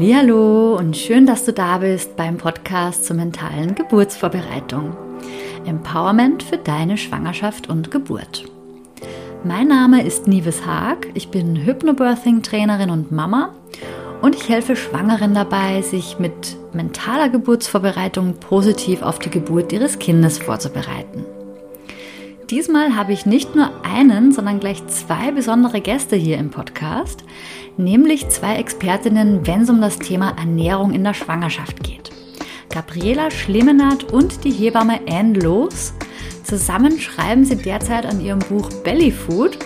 Hallo und schön, dass du da bist beim Podcast zur mentalen Geburtsvorbereitung. Empowerment für deine Schwangerschaft und Geburt. Mein Name ist Nives Haag, ich bin Hypnobirthing-Trainerin und Mama und ich helfe Schwangeren dabei, sich mit mentaler Geburtsvorbereitung positiv auf die Geburt ihres Kindes vorzubereiten. Diesmal habe ich nicht nur einen, sondern gleich zwei besondere Gäste hier im Podcast, nämlich zwei Expertinnen, wenn es um das Thema Ernährung in der Schwangerschaft geht. Gabriela Schlimmenat und die Hebamme Anne Loos. Zusammen schreiben sie derzeit an ihrem Buch Belly Food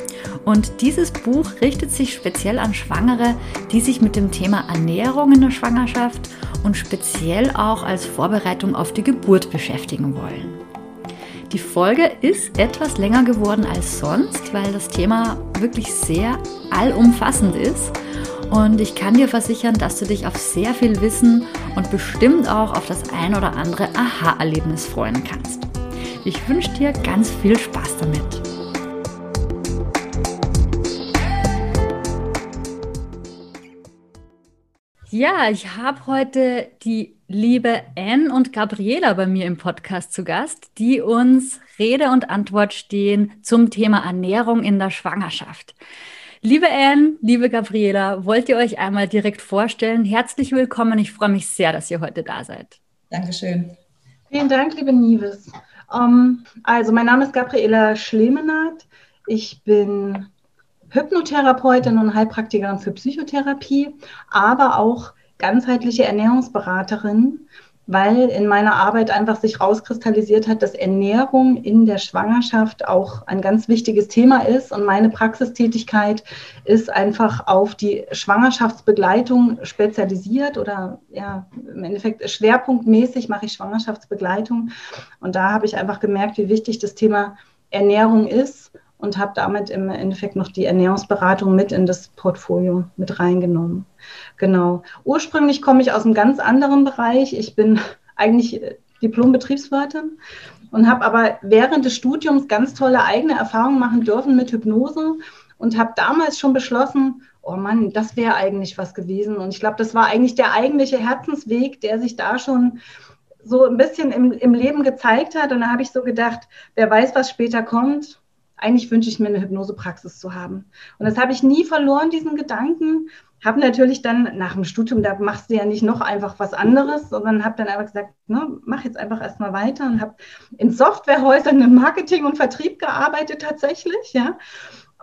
und dieses Buch richtet sich speziell an Schwangere, die sich mit dem Thema Ernährung in der Schwangerschaft und speziell auch als Vorbereitung auf die Geburt beschäftigen wollen. Die Folge ist etwas länger geworden als sonst, weil das Thema wirklich sehr allumfassend ist. Und ich kann dir versichern, dass du dich auf sehr viel Wissen und bestimmt auch auf das ein oder andere Aha-Erlebnis freuen kannst. Ich wünsche dir ganz viel Spaß damit. Ja, ich habe heute die liebe Anne und Gabriela bei mir im Podcast zu Gast, die uns Rede und Antwort stehen zum Thema Ernährung in der Schwangerschaft. Liebe Anne, liebe Gabriela, wollt ihr euch einmal direkt vorstellen? Herzlich willkommen. Ich freue mich sehr, dass ihr heute da seid. Dankeschön. Vielen Dank, liebe Nives. Um, ähm, also, mein Name ist Gabriela Schlemenath. Ich bin Hypnotherapeutin und Heilpraktikerin für Psychotherapie, aber auch ganzheitliche Ernährungsberaterin, weil in meiner Arbeit einfach sich rauskristallisiert hat, dass Ernährung in der Schwangerschaft auch ein ganz wichtiges Thema ist. Und meine Praxistätigkeit ist einfach auf die Schwangerschaftsbegleitung spezialisiert oder ja, im Endeffekt schwerpunktmäßig mache ich Schwangerschaftsbegleitung. Und da habe ich einfach gemerkt, wie wichtig das Thema Ernährung ist und habe damit im Endeffekt noch die Ernährungsberatung mit in das Portfolio mit reingenommen. Genau. Ursprünglich komme ich aus einem ganz anderen Bereich. Ich bin eigentlich Diplom-Betriebswirtin und habe aber während des Studiums ganz tolle eigene Erfahrungen machen dürfen mit Hypnose und habe damals schon beschlossen, oh Mann, das wäre eigentlich was gewesen. Und ich glaube, das war eigentlich der eigentliche Herzensweg, der sich da schon so ein bisschen im, im Leben gezeigt hat. Und da habe ich so gedacht, wer weiß, was später kommt eigentlich wünsche ich mir eine Hypnosepraxis zu haben. Und das habe ich nie verloren, diesen Gedanken. Habe natürlich dann nach dem Studium, da machst du ja nicht noch einfach was anderes, sondern habe dann einfach gesagt, ne, mach jetzt einfach erstmal weiter und habe in Softwarehäusern im Marketing und Vertrieb gearbeitet tatsächlich, ja.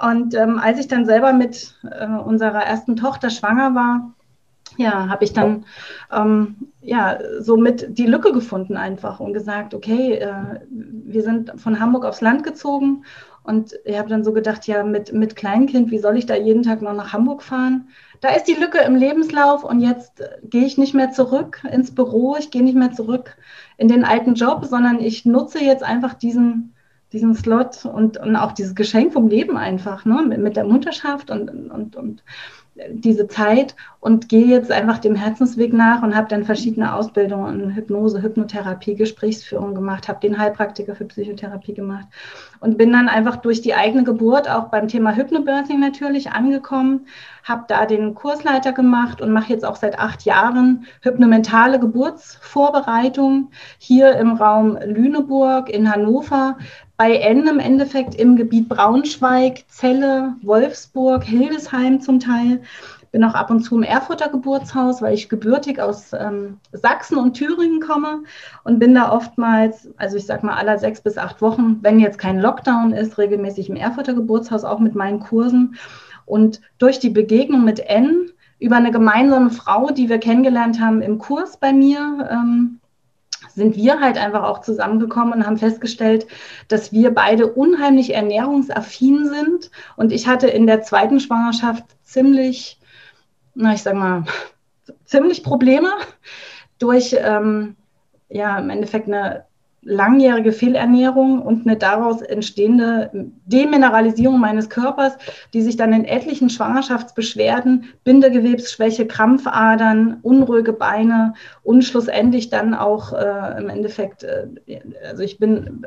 Und ähm, als ich dann selber mit äh, unserer ersten Tochter schwanger war, ja, habe ich dann ähm, ja somit die Lücke gefunden einfach und gesagt, okay, äh, wir sind von Hamburg aufs Land gezogen und ich habe dann so gedacht, ja, mit, mit Kleinkind, wie soll ich da jeden Tag noch nach Hamburg fahren? Da ist die Lücke im Lebenslauf und jetzt gehe ich nicht mehr zurück ins Büro, ich gehe nicht mehr zurück in den alten Job, sondern ich nutze jetzt einfach diesen, diesen Slot und, und auch dieses Geschenk vom Leben einfach, ne? mit, mit der Mutterschaft und, und, und diese Zeit und gehe jetzt einfach dem Herzensweg nach und habe dann verschiedene Ausbildungen in Hypnose, Hypnotherapie, Gesprächsführung gemacht, habe den Heilpraktiker für Psychotherapie gemacht und bin dann einfach durch die eigene Geburt auch beim Thema Hypnobirthing natürlich angekommen, habe da den Kursleiter gemacht und mache jetzt auch seit acht Jahren hypnomentale Geburtsvorbereitung hier im Raum Lüneburg in Hannover bei N im Endeffekt im Gebiet Braunschweig, Celle, Wolfsburg, Hildesheim zum Teil. Bin auch ab und zu im Erfurter Geburtshaus, weil ich gebürtig aus ähm, Sachsen und Thüringen komme und bin da oftmals, also ich sag mal aller sechs bis acht Wochen, wenn jetzt kein Lockdown ist, regelmäßig im Erfurter Geburtshaus, auch mit meinen Kursen. Und durch die Begegnung mit N über eine gemeinsame Frau, die wir kennengelernt haben im Kurs bei mir, ähm, sind wir halt einfach auch zusammengekommen und haben festgestellt, dass wir beide unheimlich ernährungsaffin sind. Und ich hatte in der zweiten Schwangerschaft ziemlich, na, ich sag mal, ziemlich Probleme durch, ähm, ja, im Endeffekt eine langjährige Fehlernährung und eine daraus entstehende Demineralisierung meines Körpers, die sich dann in etlichen Schwangerschaftsbeschwerden, Bindegewebsschwäche, Krampfadern, unruhige Beine und schlussendlich dann auch äh, im Endeffekt, äh, also ich bin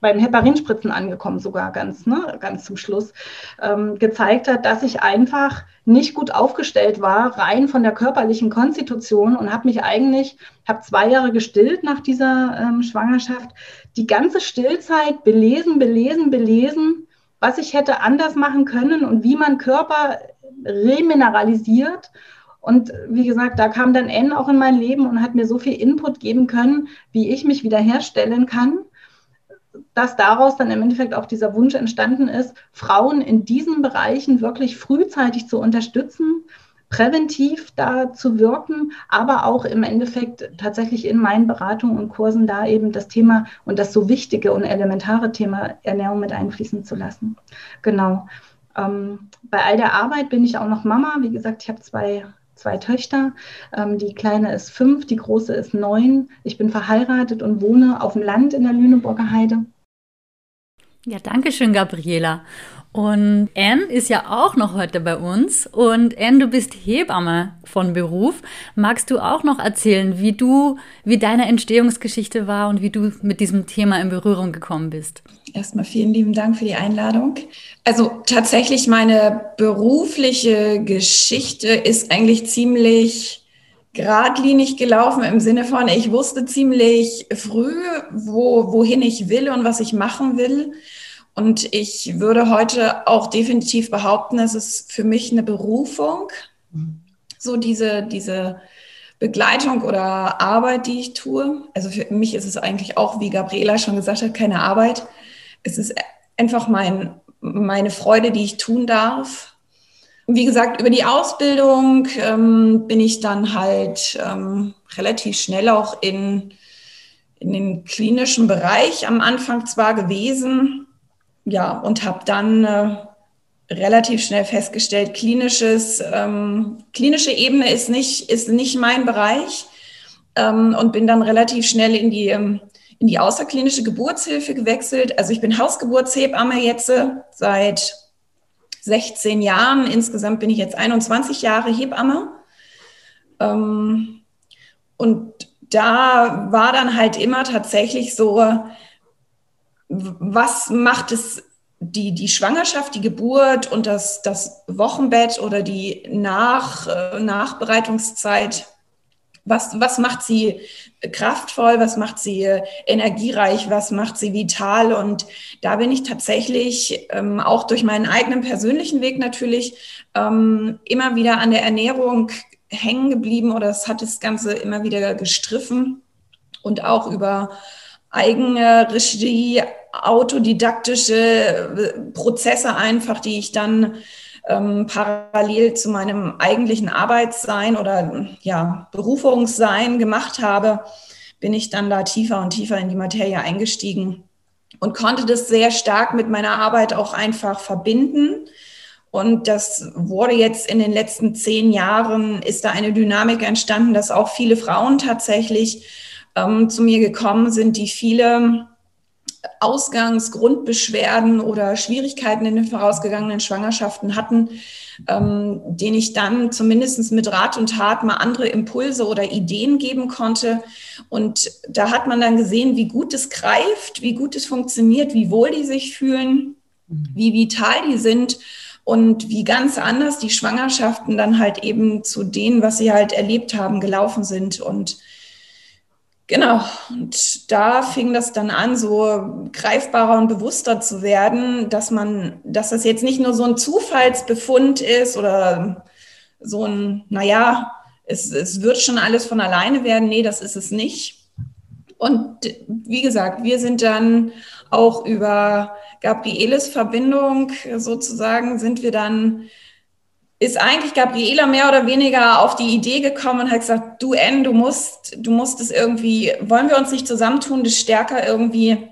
beim Heparinspritzen angekommen sogar ganz, ne, ganz zum Schluss, ähm, gezeigt hat, dass ich einfach nicht gut aufgestellt war, rein von der körperlichen Konstitution und habe mich eigentlich, habe zwei Jahre gestillt nach dieser ähm, Schwangerschaft, die ganze Stillzeit belesen, belesen, belesen, was ich hätte anders machen können und wie man Körper remineralisiert. Und wie gesagt, da kam dann N auch in mein Leben und hat mir so viel Input geben können, wie ich mich wiederherstellen kann dass daraus dann im Endeffekt auch dieser Wunsch entstanden ist, Frauen in diesen Bereichen wirklich frühzeitig zu unterstützen, präventiv da zu wirken, aber auch im Endeffekt tatsächlich in meinen Beratungen und Kursen da eben das Thema und das so wichtige und elementare Thema Ernährung mit einfließen zu lassen. Genau. Ähm, bei all der Arbeit bin ich auch noch Mama. Wie gesagt, ich habe zwei zwei Töchter. Ähm, die kleine ist fünf, die große ist neun. Ich bin verheiratet und wohne auf dem Land in der Lüneburger Heide. Ja, danke schön, Gabriela. Und Anne ist ja auch noch heute bei uns. Und Anne, du bist Hebamme von Beruf. Magst du auch noch erzählen, wie du, wie deine Entstehungsgeschichte war und wie du mit diesem Thema in Berührung gekommen bist? Erstmal vielen lieben Dank für die Einladung. Also tatsächlich meine berufliche Geschichte ist eigentlich ziemlich geradlinig gelaufen im Sinne von, ich wusste ziemlich früh, wo, wohin ich will und was ich machen will. Und ich würde heute auch definitiv behaupten, es ist für mich eine Berufung, so diese, diese Begleitung oder Arbeit, die ich tue. Also für mich ist es eigentlich auch, wie Gabriela schon gesagt hat, keine Arbeit. Es ist einfach mein, meine Freude, die ich tun darf wie gesagt, über die Ausbildung ähm, bin ich dann halt ähm, relativ schnell auch in, in den klinischen Bereich am Anfang zwar gewesen, ja, und habe dann äh, relativ schnell festgestellt, klinisches, ähm, klinische Ebene ist nicht, ist nicht mein Bereich ähm, und bin dann relativ schnell in die, ähm, in die außerklinische Geburtshilfe gewechselt. Also ich bin Hausgeburtshebamme jetzt seit 16 Jahren. Insgesamt bin ich jetzt 21 Jahre Hebamme. Ähm, und da war dann halt immer tatsächlich so, was macht es die, die Schwangerschaft, die Geburt und das, das Wochenbett oder die Nach, äh, Nachbereitungszeit was, was macht sie kraftvoll, was macht sie energiereich, was macht sie vital? Und da bin ich tatsächlich ähm, auch durch meinen eigenen persönlichen Weg natürlich ähm, immer wieder an der Ernährung hängen geblieben oder es hat das Ganze immer wieder gestriffen und auch über eigene Regie, autodidaktische äh, Prozesse einfach, die ich dann ähm, parallel zu meinem eigentlichen Arbeitssein oder ja, Berufungssein gemacht habe, bin ich dann da tiefer und tiefer in die Materie eingestiegen und konnte das sehr stark mit meiner Arbeit auch einfach verbinden. Und das wurde jetzt in den letzten zehn Jahren, ist da eine Dynamik entstanden, dass auch viele Frauen tatsächlich ähm, zu mir gekommen sind, die viele Ausgangsgrundbeschwerden oder Schwierigkeiten in den vorausgegangenen Schwangerschaften hatten, ähm, denen ich dann zumindest mit Rat und Tat mal andere Impulse oder Ideen geben konnte. Und da hat man dann gesehen, wie gut es greift, wie gut es funktioniert, wie wohl die sich fühlen, wie vital die sind und wie ganz anders die Schwangerschaften dann halt eben zu denen, was sie halt erlebt haben, gelaufen sind. Und Genau, und da fing das dann an, so greifbarer und bewusster zu werden, dass man, dass das jetzt nicht nur so ein Zufallsbefund ist oder so ein, naja, es, es wird schon alles von alleine werden. Nee, das ist es nicht. Und wie gesagt, wir sind dann auch über Gabrieles Verbindung sozusagen, sind wir dann ist eigentlich Gabriela mehr oder weniger auf die Idee gekommen und hat gesagt, du N, du musst, du musst es irgendwie, wollen wir uns nicht zusammentun, das stärker irgendwie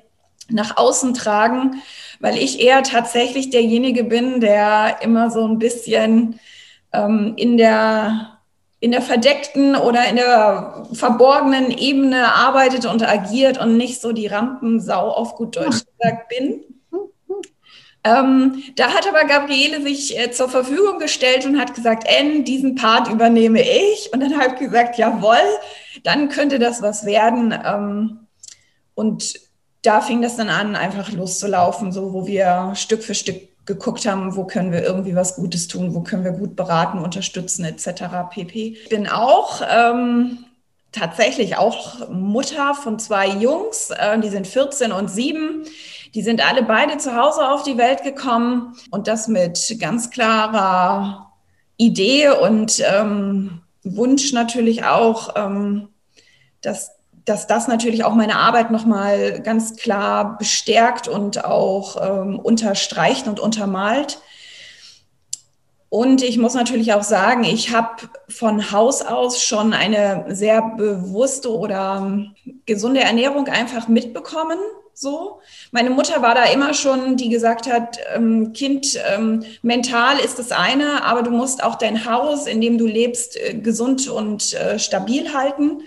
nach außen tragen, weil ich eher tatsächlich derjenige bin, der immer so ein bisschen ähm, in der in der verdeckten oder in der verborgenen Ebene arbeitet und agiert und nicht so die Rampensau auf gut Deutsch gesagt bin. Ähm, da hat aber Gabriele sich äh, zur Verfügung gestellt und hat gesagt, N, diesen Part übernehme ich. Und dann habe ich gesagt, jawohl, dann könnte das was werden. Ähm, und da fing das dann an, einfach loszulaufen, so wo wir Stück für Stück geguckt haben, wo können wir irgendwie was Gutes tun, wo können wir gut beraten, unterstützen etc. pp. Ich bin auch ähm, tatsächlich auch Mutter von zwei Jungs, äh, die sind 14 und 7. Die sind alle beide zu Hause auf die Welt gekommen und das mit ganz klarer Idee und ähm, Wunsch natürlich auch, ähm, dass, dass das natürlich auch meine Arbeit nochmal ganz klar bestärkt und auch ähm, unterstreicht und untermalt. Und ich muss natürlich auch sagen, ich habe von Haus aus schon eine sehr bewusste oder ähm, gesunde Ernährung einfach mitbekommen so. Meine Mutter war da immer schon, die gesagt hat, ähm, Kind, ähm, mental ist das eine, aber du musst auch dein Haus, in dem du lebst, äh, gesund und äh, stabil halten.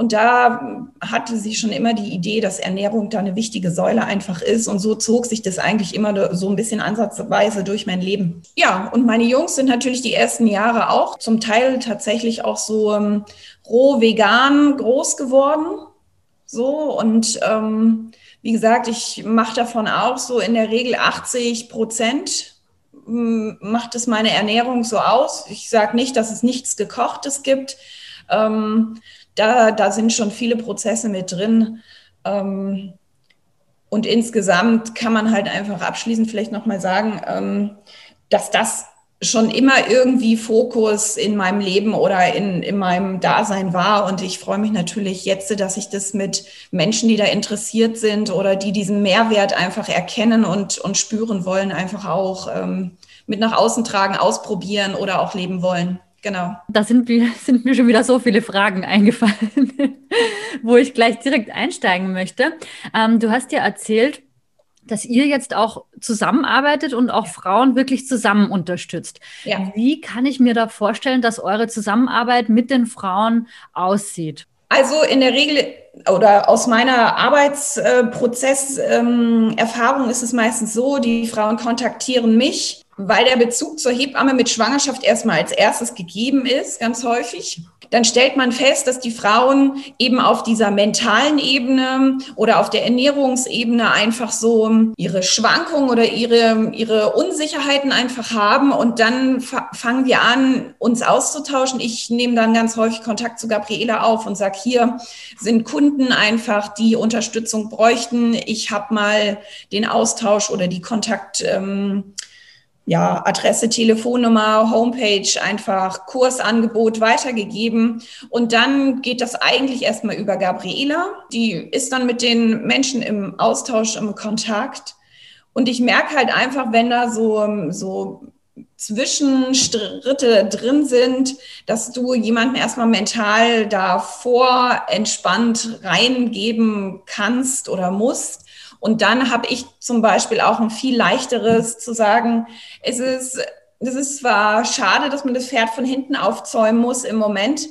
Und da hatte sie schon immer die Idee, dass Ernährung da eine wichtige Säule einfach ist. Und so zog sich das eigentlich immer so ein bisschen ansatzweise durch mein Leben. Ja, und meine Jungs sind natürlich die ersten Jahre auch zum Teil tatsächlich auch so ähm, roh vegan groß geworden. So und ähm, wie gesagt, ich mache davon auch so in der Regel 80 Prozent hm, macht es meine Ernährung so aus. Ich sage nicht, dass es nichts Gekochtes gibt. Ähm, da, da sind schon viele Prozesse mit drin. Ähm, und insgesamt kann man halt einfach abschließend vielleicht nochmal sagen, ähm, dass das schon immer irgendwie Fokus in meinem Leben oder in, in meinem Dasein war. Und ich freue mich natürlich jetzt, dass ich das mit Menschen, die da interessiert sind oder die diesen Mehrwert einfach erkennen und, und spüren wollen, einfach auch ähm, mit nach außen tragen, ausprobieren oder auch leben wollen. Genau. Da sind, sind mir schon wieder so viele Fragen eingefallen, wo ich gleich direkt einsteigen möchte. Ähm, du hast ja erzählt, dass ihr jetzt auch zusammenarbeitet und auch Frauen wirklich zusammen unterstützt. Ja. Wie kann ich mir da vorstellen, dass eure Zusammenarbeit mit den Frauen aussieht? Also in der Regel oder aus meiner Arbeitsprozesserfahrung ähm, ist es meistens so, die Frauen kontaktieren mich, weil der Bezug zur Hebamme mit Schwangerschaft erstmal als erstes gegeben ist, ganz häufig dann stellt man fest, dass die Frauen eben auf dieser mentalen Ebene oder auf der Ernährungsebene einfach so ihre Schwankungen oder ihre, ihre Unsicherheiten einfach haben. Und dann fangen wir an, uns auszutauschen. Ich nehme dann ganz häufig Kontakt zu Gabriela auf und sage, hier sind Kunden einfach, die Unterstützung bräuchten. Ich habe mal den Austausch oder die Kontakt. Ähm, ja, Adresse, Telefonnummer, Homepage, einfach Kursangebot weitergegeben. Und dann geht das eigentlich erstmal über Gabriela. Die ist dann mit den Menschen im Austausch, im Kontakt. Und ich merke halt einfach, wenn da so, so Zwischenstritte drin sind, dass du jemanden erstmal mental davor entspannt reingeben kannst oder musst und dann habe ich zum Beispiel auch ein viel leichteres zu sagen, es ist, es ist zwar schade, dass man das Pferd von hinten aufzäumen muss im Moment,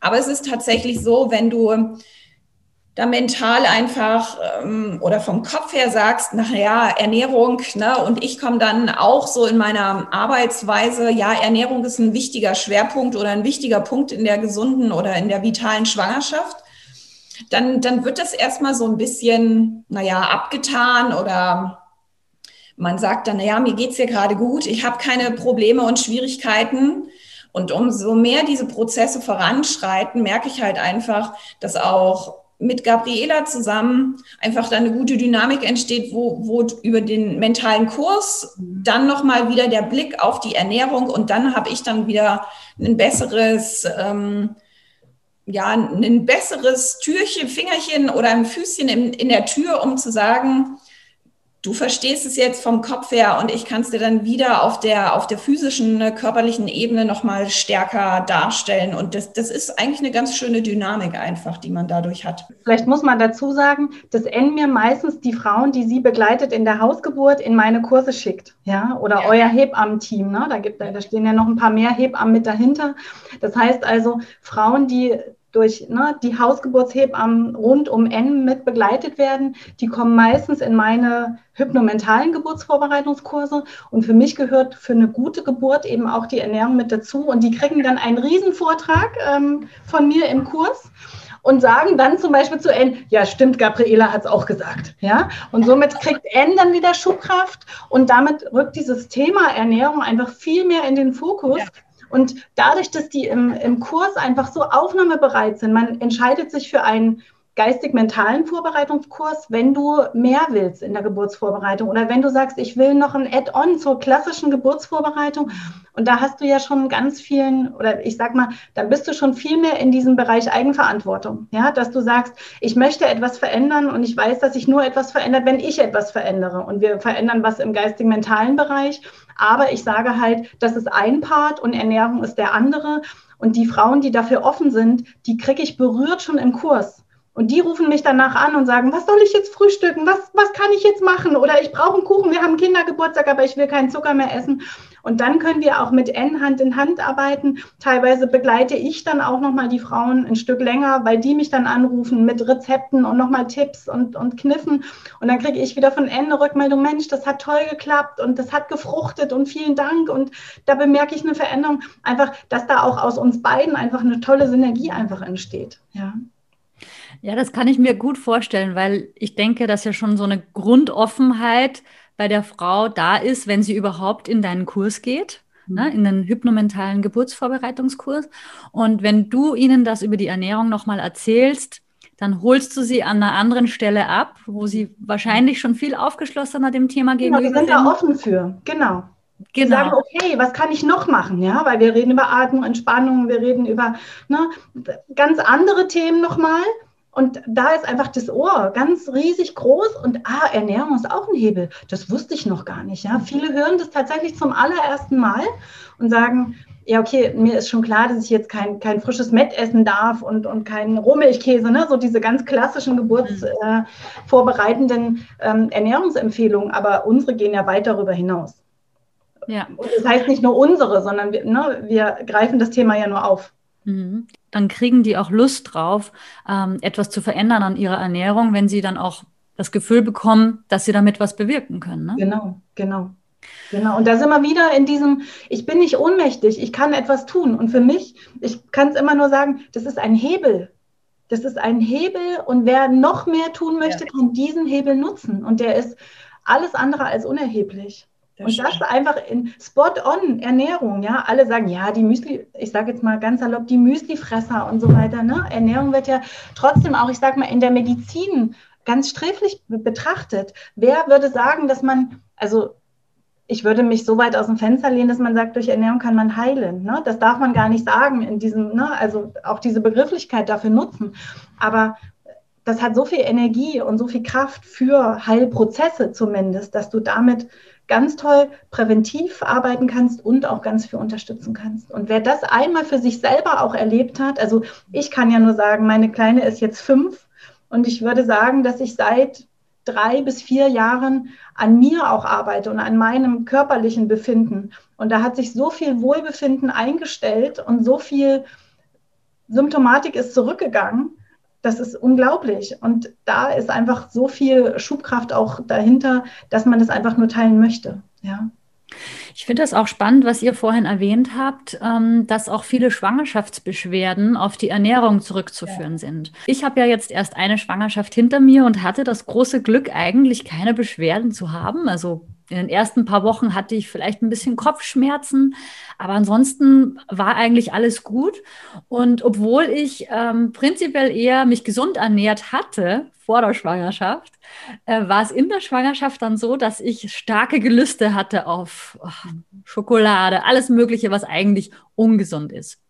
aber es ist tatsächlich so, wenn du da mental einfach ähm, oder vom Kopf her sagst, naja, Ernährung, ne, und ich komme dann auch so in meiner Arbeitsweise, ja, Ernährung ist ein wichtiger Schwerpunkt oder ein wichtiger Punkt in der gesunden oder in der vitalen Schwangerschaft dann, dann wird das erstmal so ein bisschen, naja, abgetan oder man sagt dann, naja, mir geht's hier gerade gut, ich habe keine Probleme und Schwierigkeiten. Und umso mehr diese Prozesse voranschreiten, merke ich halt einfach, dass auch mit Gabriela zusammen einfach da eine gute Dynamik entsteht, wo, wo über den mentalen Kurs dann nochmal wieder der Blick auf die Ernährung und dann habe ich dann wieder ein besseres ähm, ja, ein besseres Türchen, Fingerchen oder ein Füßchen in, in der Tür, um zu sagen, du verstehst es jetzt vom Kopf her und ich kann es dir dann wieder auf der, auf der physischen, äh, körperlichen Ebene nochmal stärker darstellen. Und das, das ist eigentlich eine ganz schöne Dynamik einfach, die man dadurch hat. Vielleicht muss man dazu sagen, dass N mir meistens die Frauen, die sie begleitet in der Hausgeburt, in meine Kurse schickt. Ja, oder ja. euer Hebammenteam. Ne? Da, gibt, da stehen ja noch ein paar mehr Hebammen mit dahinter. Das heißt also, Frauen, die durch ne, die Hausgeburtshebammen rund um N mit begleitet werden. Die kommen meistens in meine hypnomentalen Geburtsvorbereitungskurse. Und für mich gehört für eine gute Geburt eben auch die Ernährung mit dazu. Und die kriegen dann einen Riesenvortrag ähm, von mir im Kurs und sagen dann zum Beispiel zu N, ja stimmt, Gabriela hat es auch gesagt. Ja? Und somit kriegt N dann wieder Schubkraft und damit rückt dieses Thema Ernährung einfach viel mehr in den Fokus. Ja und dadurch, dass die im, im Kurs einfach so aufnahmebereit sind, man entscheidet sich für einen geistig-mentalen Vorbereitungskurs, wenn du mehr willst in der Geburtsvorbereitung oder wenn du sagst, ich will noch ein Add-on zur klassischen Geburtsvorbereitung. Und da hast du ja schon ganz vielen oder ich sag mal, dann bist du schon viel mehr in diesem Bereich Eigenverantwortung, ja, dass du sagst, ich möchte etwas verändern und ich weiß, dass sich nur etwas verändert, wenn ich etwas verändere. Und wir verändern was im geistig-mentalen Bereich, aber ich sage halt, das ist ein Part und Ernährung ist der andere. Und die Frauen, die dafür offen sind, die kriege ich berührt schon im Kurs. Und die rufen mich danach an und sagen, was soll ich jetzt frühstücken? Was, was kann ich jetzt machen? Oder ich brauche einen Kuchen, wir haben Kindergeburtstag, aber ich will keinen Zucker mehr essen. Und dann können wir auch mit N Hand in Hand arbeiten. Teilweise begleite ich dann auch nochmal die Frauen ein Stück länger, weil die mich dann anrufen mit Rezepten und nochmal Tipps und, und Kniffen. Und dann kriege ich wieder von N eine Rückmeldung, Mensch, das hat toll geklappt und das hat gefruchtet und vielen Dank. Und da bemerke ich eine Veränderung. Einfach, dass da auch aus uns beiden einfach eine tolle Synergie einfach entsteht. Ja. Ja, das kann ich mir gut vorstellen, weil ich denke, dass ja schon so eine Grundoffenheit bei der Frau da ist, wenn sie überhaupt in deinen Kurs geht, mhm. ne, in den hypnomentalen Geburtsvorbereitungskurs. Und wenn du ihnen das über die Ernährung nochmal erzählst, dann holst du sie an einer anderen Stelle ab, wo sie wahrscheinlich schon viel aufgeschlossener dem Thema gegenüber genau, sind. Wir sind da offen für, genau. Genau. sagen, okay, was kann ich noch machen? Ja, weil wir reden über Atmung, Entspannung, wir reden über ne, ganz andere Themen nochmal. Und da ist einfach das Ohr ganz riesig groß und ah, Ernährung ist auch ein Hebel. Das wusste ich noch gar nicht. Ja, viele hören das tatsächlich zum allerersten Mal und sagen, ja, okay, mir ist schon klar, dass ich jetzt kein, kein frisches Mett essen darf und, und keinen Rohmilchkäse, ne? so diese ganz klassischen geburtsvorbereitenden äh, ähm, Ernährungsempfehlungen. Aber unsere gehen ja weit darüber hinaus. Ja. Und das heißt nicht nur unsere, sondern wir, ne, wir greifen das Thema ja nur auf. Mhm. Dann kriegen die auch Lust drauf, ähm, etwas zu verändern an ihrer Ernährung, wenn sie dann auch das Gefühl bekommen, dass sie damit was bewirken können. Ne? Genau, genau. Genau, und da sind wir wieder in diesem, ich bin nicht ohnmächtig, ich kann etwas tun. Und für mich, ich kann es immer nur sagen, das ist ein Hebel. Das ist ein Hebel und wer noch mehr tun möchte, ja. kann diesen Hebel nutzen. Und der ist alles andere als unerheblich. Und das einfach in Spot-on Ernährung, ja. Alle sagen, ja, die Müsli, ich sage jetzt mal ganz salopp, die Müslifresser und so weiter, ne? Ernährung wird ja trotzdem auch, ich sage mal, in der Medizin ganz sträflich betrachtet. Wer würde sagen, dass man, also ich würde mich so weit aus dem Fenster lehnen, dass man sagt, durch Ernährung kann man heilen. Ne? Das darf man gar nicht sagen in diesem, ne? also auch diese Begrifflichkeit dafür nutzen. Aber das hat so viel Energie und so viel Kraft für Heilprozesse zumindest, dass du damit ganz toll präventiv arbeiten kannst und auch ganz viel unterstützen kannst. Und wer das einmal für sich selber auch erlebt hat, also ich kann ja nur sagen, meine Kleine ist jetzt fünf und ich würde sagen, dass ich seit drei bis vier Jahren an mir auch arbeite und an meinem körperlichen Befinden. Und da hat sich so viel Wohlbefinden eingestellt und so viel Symptomatik ist zurückgegangen, das ist unglaublich. Und da ist einfach so viel Schubkraft auch dahinter, dass man das einfach nur teilen möchte. Ja. Ich finde das auch spannend, was ihr vorhin erwähnt habt, ähm, dass auch viele Schwangerschaftsbeschwerden auf die Ernährung zurückzuführen ja. sind. Ich habe ja jetzt erst eine Schwangerschaft hinter mir und hatte das große Glück, eigentlich keine Beschwerden zu haben. Also in den ersten paar Wochen hatte ich vielleicht ein bisschen Kopfschmerzen, aber ansonsten war eigentlich alles gut. Und obwohl ich ähm, prinzipiell eher mich gesund ernährt hatte vor der Schwangerschaft, äh, war es in der Schwangerschaft dann so, dass ich starke Gelüste hatte auf oh, Schokolade, alles Mögliche, was eigentlich ungesund ist.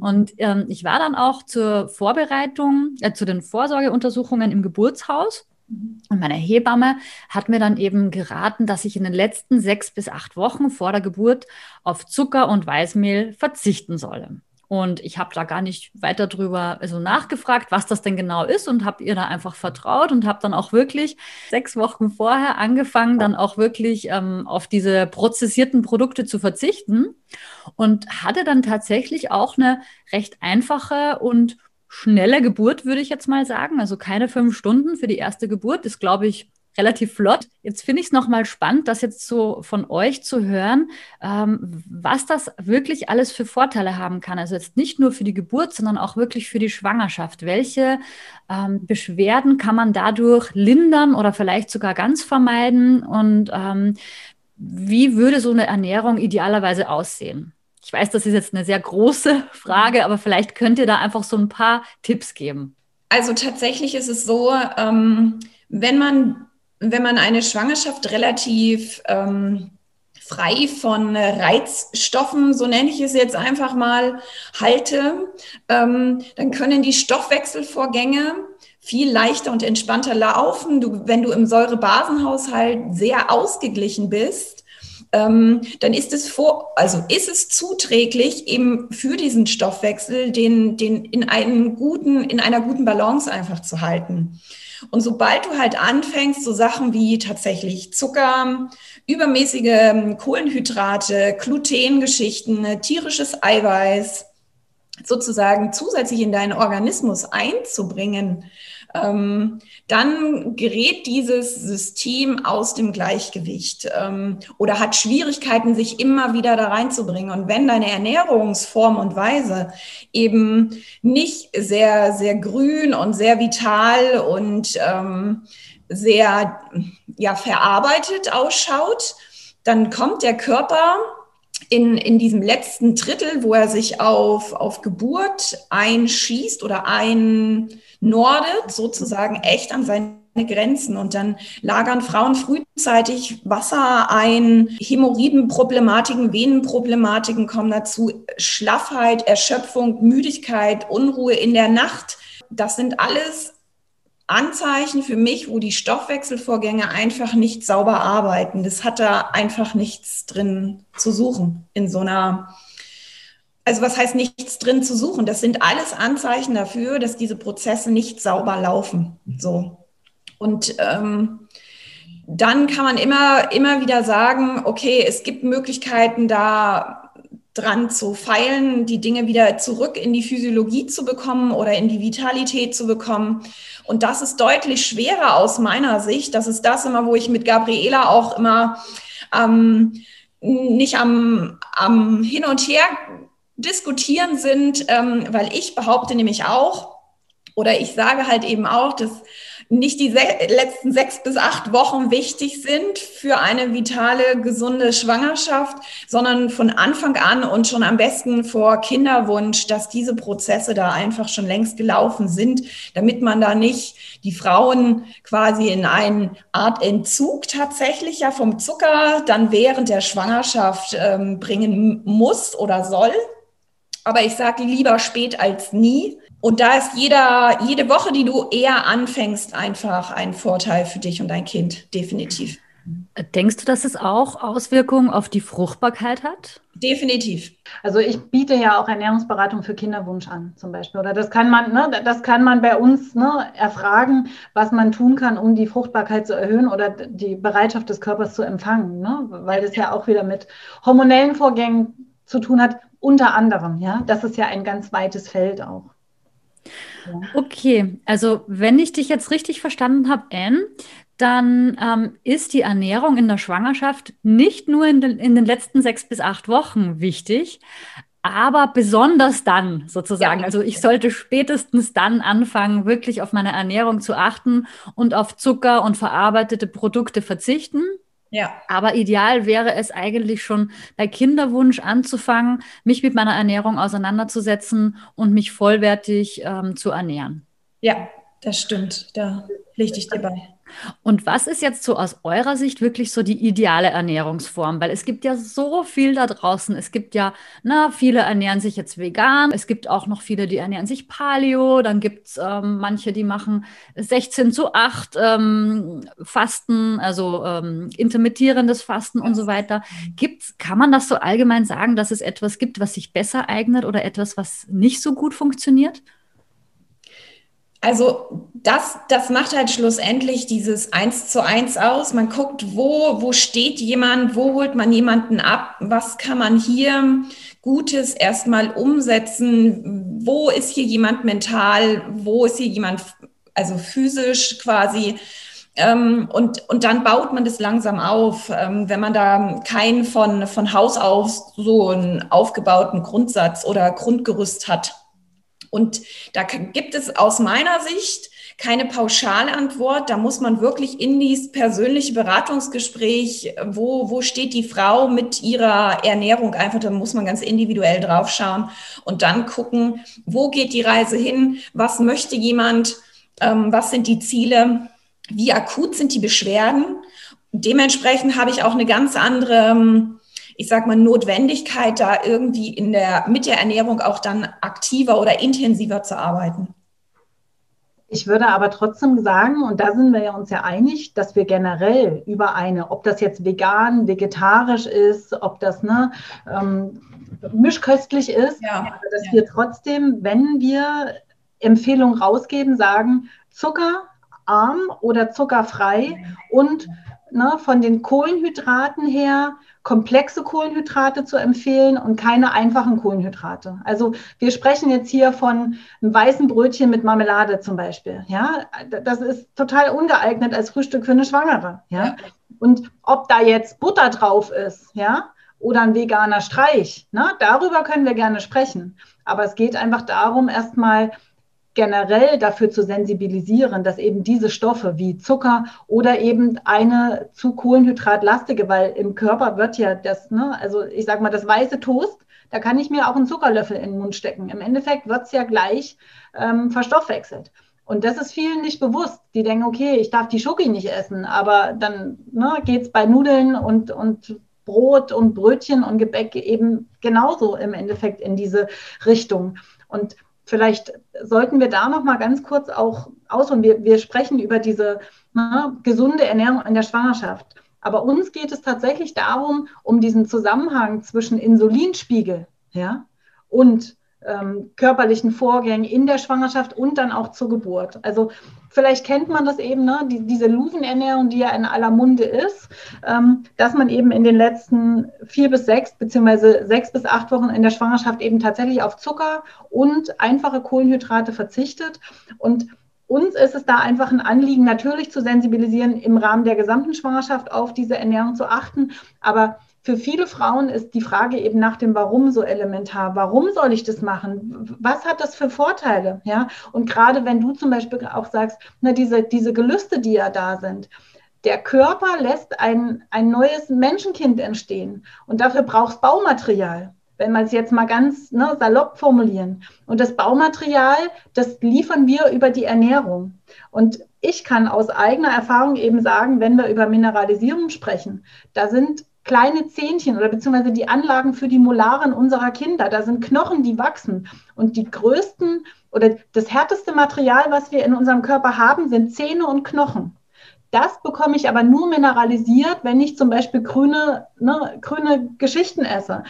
Und ähm, ich war dann auch zur Vorbereitung, äh, zu den Vorsorgeuntersuchungen im Geburtshaus Und meine Hebamme hat mir dann eben geraten, dass ich in den letzten sechs bis acht Wochen vor der Geburt auf Zucker und Weißmehl verzichten solle. Und ich habe da gar nicht weiter drüber also nachgefragt, was das denn genau ist und habe ihr da einfach vertraut und habe dann auch wirklich sechs Wochen vorher angefangen, dann auch wirklich ähm, auf diese prozessierten Produkte zu verzichten und hatte dann tatsächlich auch eine recht einfache und schnelle Geburt, würde ich jetzt mal sagen. Also keine fünf Stunden für die erste Geburt ist, glaube ich, relativ flott. Jetzt finde ich es nochmal spannend, das jetzt so von euch zu hören, ähm, was das wirklich alles für Vorteile haben kann. Also jetzt nicht nur für die Geburt, sondern auch wirklich für die Schwangerschaft. Welche ähm, Beschwerden kann man dadurch lindern oder vielleicht sogar ganz vermeiden? Und ähm, wie würde so eine Ernährung idealerweise aussehen? Ich weiß, das ist jetzt eine sehr große Frage, aber vielleicht könnt ihr da einfach so ein paar Tipps geben. Also tatsächlich ist es so, ähm, wenn man wenn man eine Schwangerschaft relativ ähm, frei von Reizstoffen, so nenne ich es jetzt einfach mal, halte, ähm, dann können die Stoffwechselvorgänge viel leichter und entspannter laufen. Du, wenn du im Säurebasenhaushalt sehr ausgeglichen bist, ähm, dann ist es vor, also ist es zuträglich eben für diesen Stoffwechsel, den, den in einen guten, in einer guten Balance einfach zu halten. Und sobald du halt anfängst, so Sachen wie tatsächlich Zucker, übermäßige ähm, Kohlenhydrate, Glutengeschichten, tierisches Eiweiß sozusagen zusätzlich in deinen Organismus einzubringen, ähm, dann gerät dieses System aus dem Gleichgewicht ähm, oder hat Schwierigkeiten, sich immer wieder da reinzubringen. Und wenn deine Ernährungsform und Weise eben nicht sehr, sehr grün und sehr vital und ähm, sehr ja, verarbeitet ausschaut, dann kommt der Körper in, in diesem letzten Drittel, wo er sich auf, auf Geburt einschießt oder einnordet, sozusagen echt an seine Grenzen. Und dann lagern Frauen frühzeitig Wasser ein, Hämorrhoidenproblematiken, Venenproblematiken kommen dazu, Schlaffheit, Erschöpfung, Müdigkeit, Unruhe in der Nacht. Das sind alles Anzeichen für mich, wo die Stoffwechselvorgänge einfach nicht sauber arbeiten. Das hat da einfach nichts drin zu suchen in so einer, also was heißt nichts drin zu suchen? Das sind alles Anzeichen dafür, dass diese Prozesse nicht sauber laufen. So. Und ähm, dann kann man immer, immer wieder sagen, okay, es gibt Möglichkeiten, da dran zu feilen, die Dinge wieder zurück in die Physiologie zu bekommen oder in die Vitalität zu bekommen. Und das ist deutlich schwerer aus meiner Sicht. Das ist das immer, wo ich mit Gabriela auch immer ähm, nicht am, am Hin und Her diskutieren sind, ähm, weil ich behaupte nämlich auch, oder ich sage halt eben auch, dass nicht die se letzten sechs bis acht Wochen wichtig sind für eine vitale, gesunde Schwangerschaft, sondern von Anfang an und schon am besten vor Kinderwunsch, dass diese Prozesse da einfach schon längst gelaufen sind, damit man da nicht die Frauen quasi in eine Art Entzug tatsächlich ja vom Zucker dann während der Schwangerschaft ähm, bringen muss oder soll. Aber ich sage lieber spät als nie. Und da ist jeder, jede Woche, die du eher anfängst, einfach ein Vorteil für dich und dein Kind, definitiv. Denkst du, dass es auch Auswirkungen auf die Fruchtbarkeit hat? Definitiv. Also ich biete ja auch Ernährungsberatung für Kinderwunsch an, zum Beispiel. Oder das kann man, ne, das kann man bei uns ne, erfragen, was man tun kann, um die Fruchtbarkeit zu erhöhen oder die Bereitschaft des Körpers zu empfangen, ne? weil das ja auch wieder mit hormonellen Vorgängen zu tun hat, unter anderem. Ja, das ist ja ein ganz weites Feld auch. Okay, also wenn ich dich jetzt richtig verstanden habe, Anne, dann ähm, ist die Ernährung in der Schwangerschaft nicht nur in den, in den letzten sechs bis acht Wochen wichtig, aber besonders dann sozusagen. Ja. Also ich sollte spätestens dann anfangen, wirklich auf meine Ernährung zu achten und auf Zucker und verarbeitete Produkte verzichten. Ja. Aber ideal wäre es eigentlich schon bei Kinderwunsch anzufangen, mich mit meiner Ernährung auseinanderzusetzen und mich vollwertig ähm, zu ernähren. Ja, Das stimmt, da pflichte ich dir bei. Und was ist jetzt so aus eurer Sicht wirklich so die ideale Ernährungsform? Weil es gibt ja so viel da draußen. Es gibt ja, na, viele ernähren sich jetzt vegan. Es gibt auch noch viele, die ernähren sich Paleo. Dann gibt es ähm, manche, die machen 16 zu 8 ähm, Fasten, also ähm, intermittierendes Fasten und so weiter. Gibt's, kann man das so allgemein sagen, dass es etwas gibt, was sich besser eignet oder etwas, was nicht so gut funktioniert? Also das, das macht halt schlussendlich dieses Eins zu eins aus. Man guckt, wo, wo steht jemand, wo holt man jemanden ab, was kann man hier Gutes erstmal umsetzen, wo ist hier jemand mental, wo ist hier jemand, also physisch quasi. Ähm, und, und dann baut man das langsam auf. Ähm, wenn man da keinen von, von Haus aus so einen aufgebauten Grundsatz oder Grundgerüst hat. Und da gibt es aus meiner Sicht keine pauschale Antwort. Da muss man wirklich in dieses persönliche Beratungsgespräch, wo, wo steht die Frau mit ihrer Ernährung einfach, da muss man ganz individuell draufschauen und dann gucken, wo geht die Reise hin, was möchte jemand, ähm, was sind die Ziele, wie akut sind die Beschwerden. Dementsprechend habe ich auch eine ganz andere ähm, ich sag mal, Notwendigkeit, da irgendwie in der, mit der Ernährung auch dann aktiver oder intensiver zu arbeiten. Ich würde aber trotzdem sagen, und da sind wir uns ja einig, dass wir generell über eine, ob das jetzt vegan, vegetarisch ist, ob das ne, ähm, mischköstlich ist, ja, dass ja. wir trotzdem, wenn wir Empfehlungen rausgeben, sagen, zuckerarm oder zuckerfrei und ne, von den Kohlenhydraten her komplexe Kohlenhydrate zu empfehlen und keine einfachen Kohlenhydrate. Also wir sprechen jetzt hier von einem weißen Brötchen mit Marmelade zum Beispiel. Ja, das ist total ungeeignet als Frühstück für eine Schwangere. Ja, und ob da jetzt Butter drauf ist, ja, oder ein veganer Streich, ne, darüber können wir gerne sprechen. Aber es geht einfach darum, erstmal generell dafür zu sensibilisieren, dass eben diese Stoffe wie Zucker oder eben eine zu kohlenhydratlastige, weil im Körper wird ja das, ne, also ich sage mal, das weiße Toast, da kann ich mir auch einen Zuckerlöffel in den Mund stecken. Im Endeffekt wird es ja gleich ähm, verstoffwechselt. Und das ist vielen nicht bewusst. Die denken, okay, ich darf die Schoki nicht essen, aber dann ne, geht es bei Nudeln und, und Brot und Brötchen und Gebäck eben genauso im Endeffekt in diese Richtung. Und vielleicht sollten wir da noch mal ganz kurz auch aus und wir, wir sprechen über diese ne, gesunde Ernährung in der Schwangerschaft. Aber uns geht es tatsächlich darum, um diesen Zusammenhang zwischen Insulinspiegel ja, und ähm, körperlichen Vorgängen in der Schwangerschaft und dann auch zur Geburt. Also vielleicht kennt man das eben, ne, die, diese Luvenernährung, die ja in aller Munde ist, ähm, dass man eben in den letzten vier bis sechs beziehungsweise sechs bis acht Wochen in der Schwangerschaft eben tatsächlich auf Zucker und einfache Kohlenhydrate verzichtet und uns ist es da einfach ein Anliegen, natürlich zu sensibilisieren, im Rahmen der gesamten Schwangerschaft auf diese Ernährung zu achten. Aber für viele Frauen ist die Frage eben nach dem Warum so elementar. Warum soll ich das machen? Was hat das für Vorteile? Ja, und gerade wenn du zum Beispiel auch sagst, na, diese, diese Gelüste, die ja da sind, der Körper lässt ein, ein neues Menschenkind entstehen und dafür braucht es Baumaterial. Wenn man es jetzt mal ganz ne, salopp formulieren. Und das Baumaterial, das liefern wir über die Ernährung. Und ich kann aus eigener Erfahrung eben sagen, wenn wir über Mineralisierung sprechen, da sind kleine Zähnchen oder beziehungsweise die Anlagen für die Molaren unserer Kinder. Da sind Knochen, die wachsen. Und die größten oder das härteste Material, was wir in unserem Körper haben, sind Zähne und Knochen. Das bekomme ich aber nur mineralisiert, wenn ich zum Beispiel grüne, ne, grüne Geschichten esse.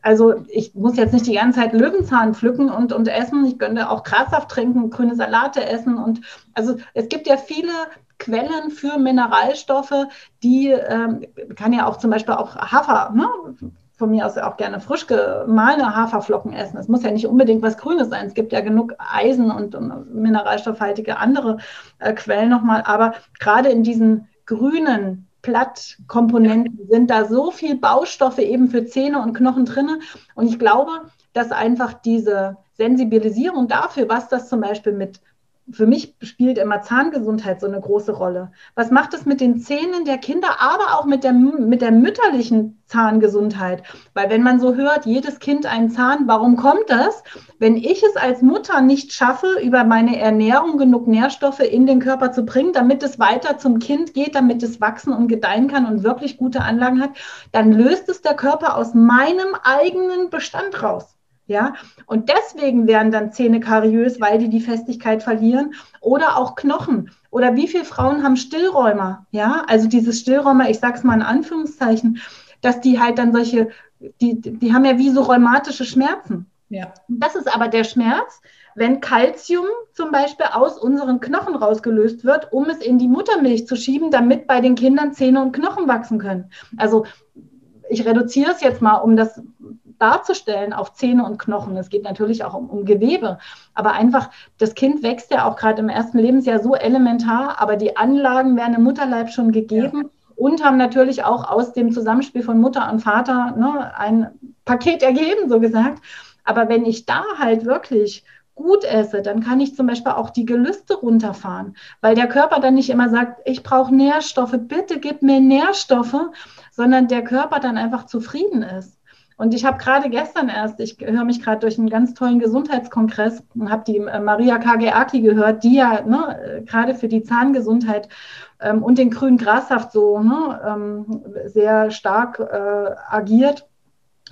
Also ich muss jetzt nicht die ganze Zeit Löwenzahn pflücken und, und essen. Ich könnte auch Grassaft trinken, grüne Salate essen. Und also es gibt ja viele Quellen für Mineralstoffe, die ähm, kann ja auch zum Beispiel auch Hafer, ne? von mir aus auch gerne frisch gemahlene Haferflocken essen. Es muss ja nicht unbedingt was Grünes sein. Es gibt ja genug Eisen und, und mineralstoffhaltige andere äh, Quellen nochmal. Aber gerade in diesen grünen Blattkomponenten sind da so viel Baustoffe eben für Zähne und Knochen drin. Und ich glaube, dass einfach diese Sensibilisierung dafür, was das zum Beispiel mit für mich spielt immer Zahngesundheit so eine große Rolle. Was macht es mit den Zähnen der Kinder, aber auch mit der, mit der mütterlichen Zahngesundheit? Weil wenn man so hört, jedes Kind einen Zahn, warum kommt das? Wenn ich es als Mutter nicht schaffe, über meine Ernährung genug Nährstoffe in den Körper zu bringen, damit es weiter zum Kind geht, damit es wachsen und gedeihen kann und wirklich gute Anlagen hat, dann löst es der Körper aus meinem eigenen Bestand raus. Ja, und deswegen werden dann Zähne kariös, weil die die Festigkeit verlieren oder auch Knochen. Oder wie viele Frauen haben Stillräumer? Ja, also dieses Stillräumer, ich sage es mal in Anführungszeichen, dass die halt dann solche, die, die haben ja wie so rheumatische Schmerzen. Ja. Das ist aber der Schmerz, wenn Kalzium zum Beispiel aus unseren Knochen rausgelöst wird, um es in die Muttermilch zu schieben, damit bei den Kindern Zähne und Knochen wachsen können. Also ich reduziere es jetzt mal, um das darzustellen auf Zähne und Knochen. Es geht natürlich auch um, um Gewebe, aber einfach, das Kind wächst ja auch gerade im ersten Lebensjahr so elementar, aber die Anlagen werden im Mutterleib schon gegeben. Ja. Und haben natürlich auch aus dem Zusammenspiel von Mutter und Vater ne, ein Paket ergeben, so gesagt. Aber wenn ich da halt wirklich gut esse, dann kann ich zum Beispiel auch die Gelüste runterfahren, weil der Körper dann nicht immer sagt, ich brauche Nährstoffe, bitte gib mir Nährstoffe, sondern der Körper dann einfach zufrieden ist. Und ich habe gerade gestern erst, ich höre mich gerade durch einen ganz tollen Gesundheitskongress und habe die äh, Maria Kageaki gehört, die ja ne, gerade für die Zahngesundheit ähm, und den grünen Grassaft so ne, ähm, sehr stark äh, agiert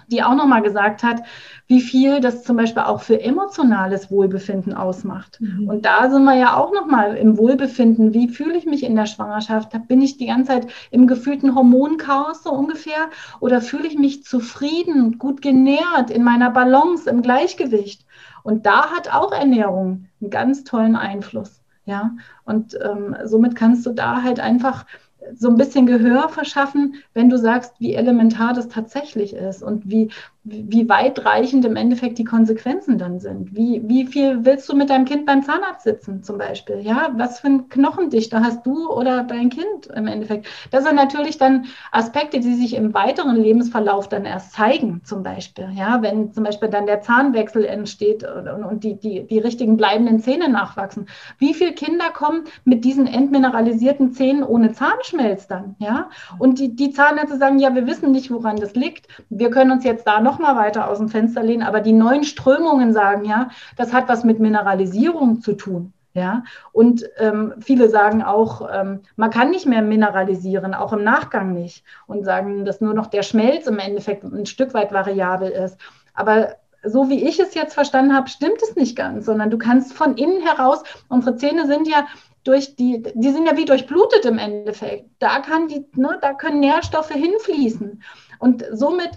die auch nochmal gesagt hat, wie viel das zum Beispiel auch für emotionales Wohlbefinden ausmacht. Mhm. Und da sind wir ja auch nochmal im Wohlbefinden. Wie fühle ich mich in der Schwangerschaft? Da bin ich die ganze Zeit im gefühlten Hormonchaos so ungefähr? Oder fühle ich mich zufrieden, gut genährt, in meiner Balance, im Gleichgewicht? Und da hat auch Ernährung einen ganz tollen Einfluss. Ja, und ähm, somit kannst du da halt einfach so ein bisschen Gehör verschaffen, wenn du sagst, wie elementar das tatsächlich ist und wie, wie weitreichend im Endeffekt die Konsequenzen dann sind. Wie, wie viel willst du mit deinem Kind beim Zahnarzt sitzen zum Beispiel? Ja, was für ein Knochendichter hast du oder dein Kind im Endeffekt? Das sind natürlich dann Aspekte, die sich im weiteren Lebensverlauf dann erst zeigen zum Beispiel. Ja, wenn zum Beispiel dann der Zahnwechsel entsteht und, und die, die, die richtigen bleibenden Zähne nachwachsen. Wie viele Kinder kommen mit diesen entmineralisierten Zähnen ohne Zahnschmelz dann? Ja, und die, die Zahnärzte sagen, ja, wir wissen nicht, woran das liegt. Wir können uns jetzt da noch noch mal weiter aus dem Fenster lehnen, aber die neuen Strömungen sagen ja, das hat was mit Mineralisierung zu tun. Ja, und ähm, viele sagen auch, ähm, man kann nicht mehr mineralisieren, auch im Nachgang nicht. Und sagen, dass nur noch der Schmelz im Endeffekt ein Stück weit variabel ist. Aber so wie ich es jetzt verstanden habe, stimmt es nicht ganz, sondern du kannst von innen heraus, unsere Zähne sind ja durch die, die sind ja wie durchblutet im Endeffekt. Da kann die, ne, da können Nährstoffe hinfließen. Und somit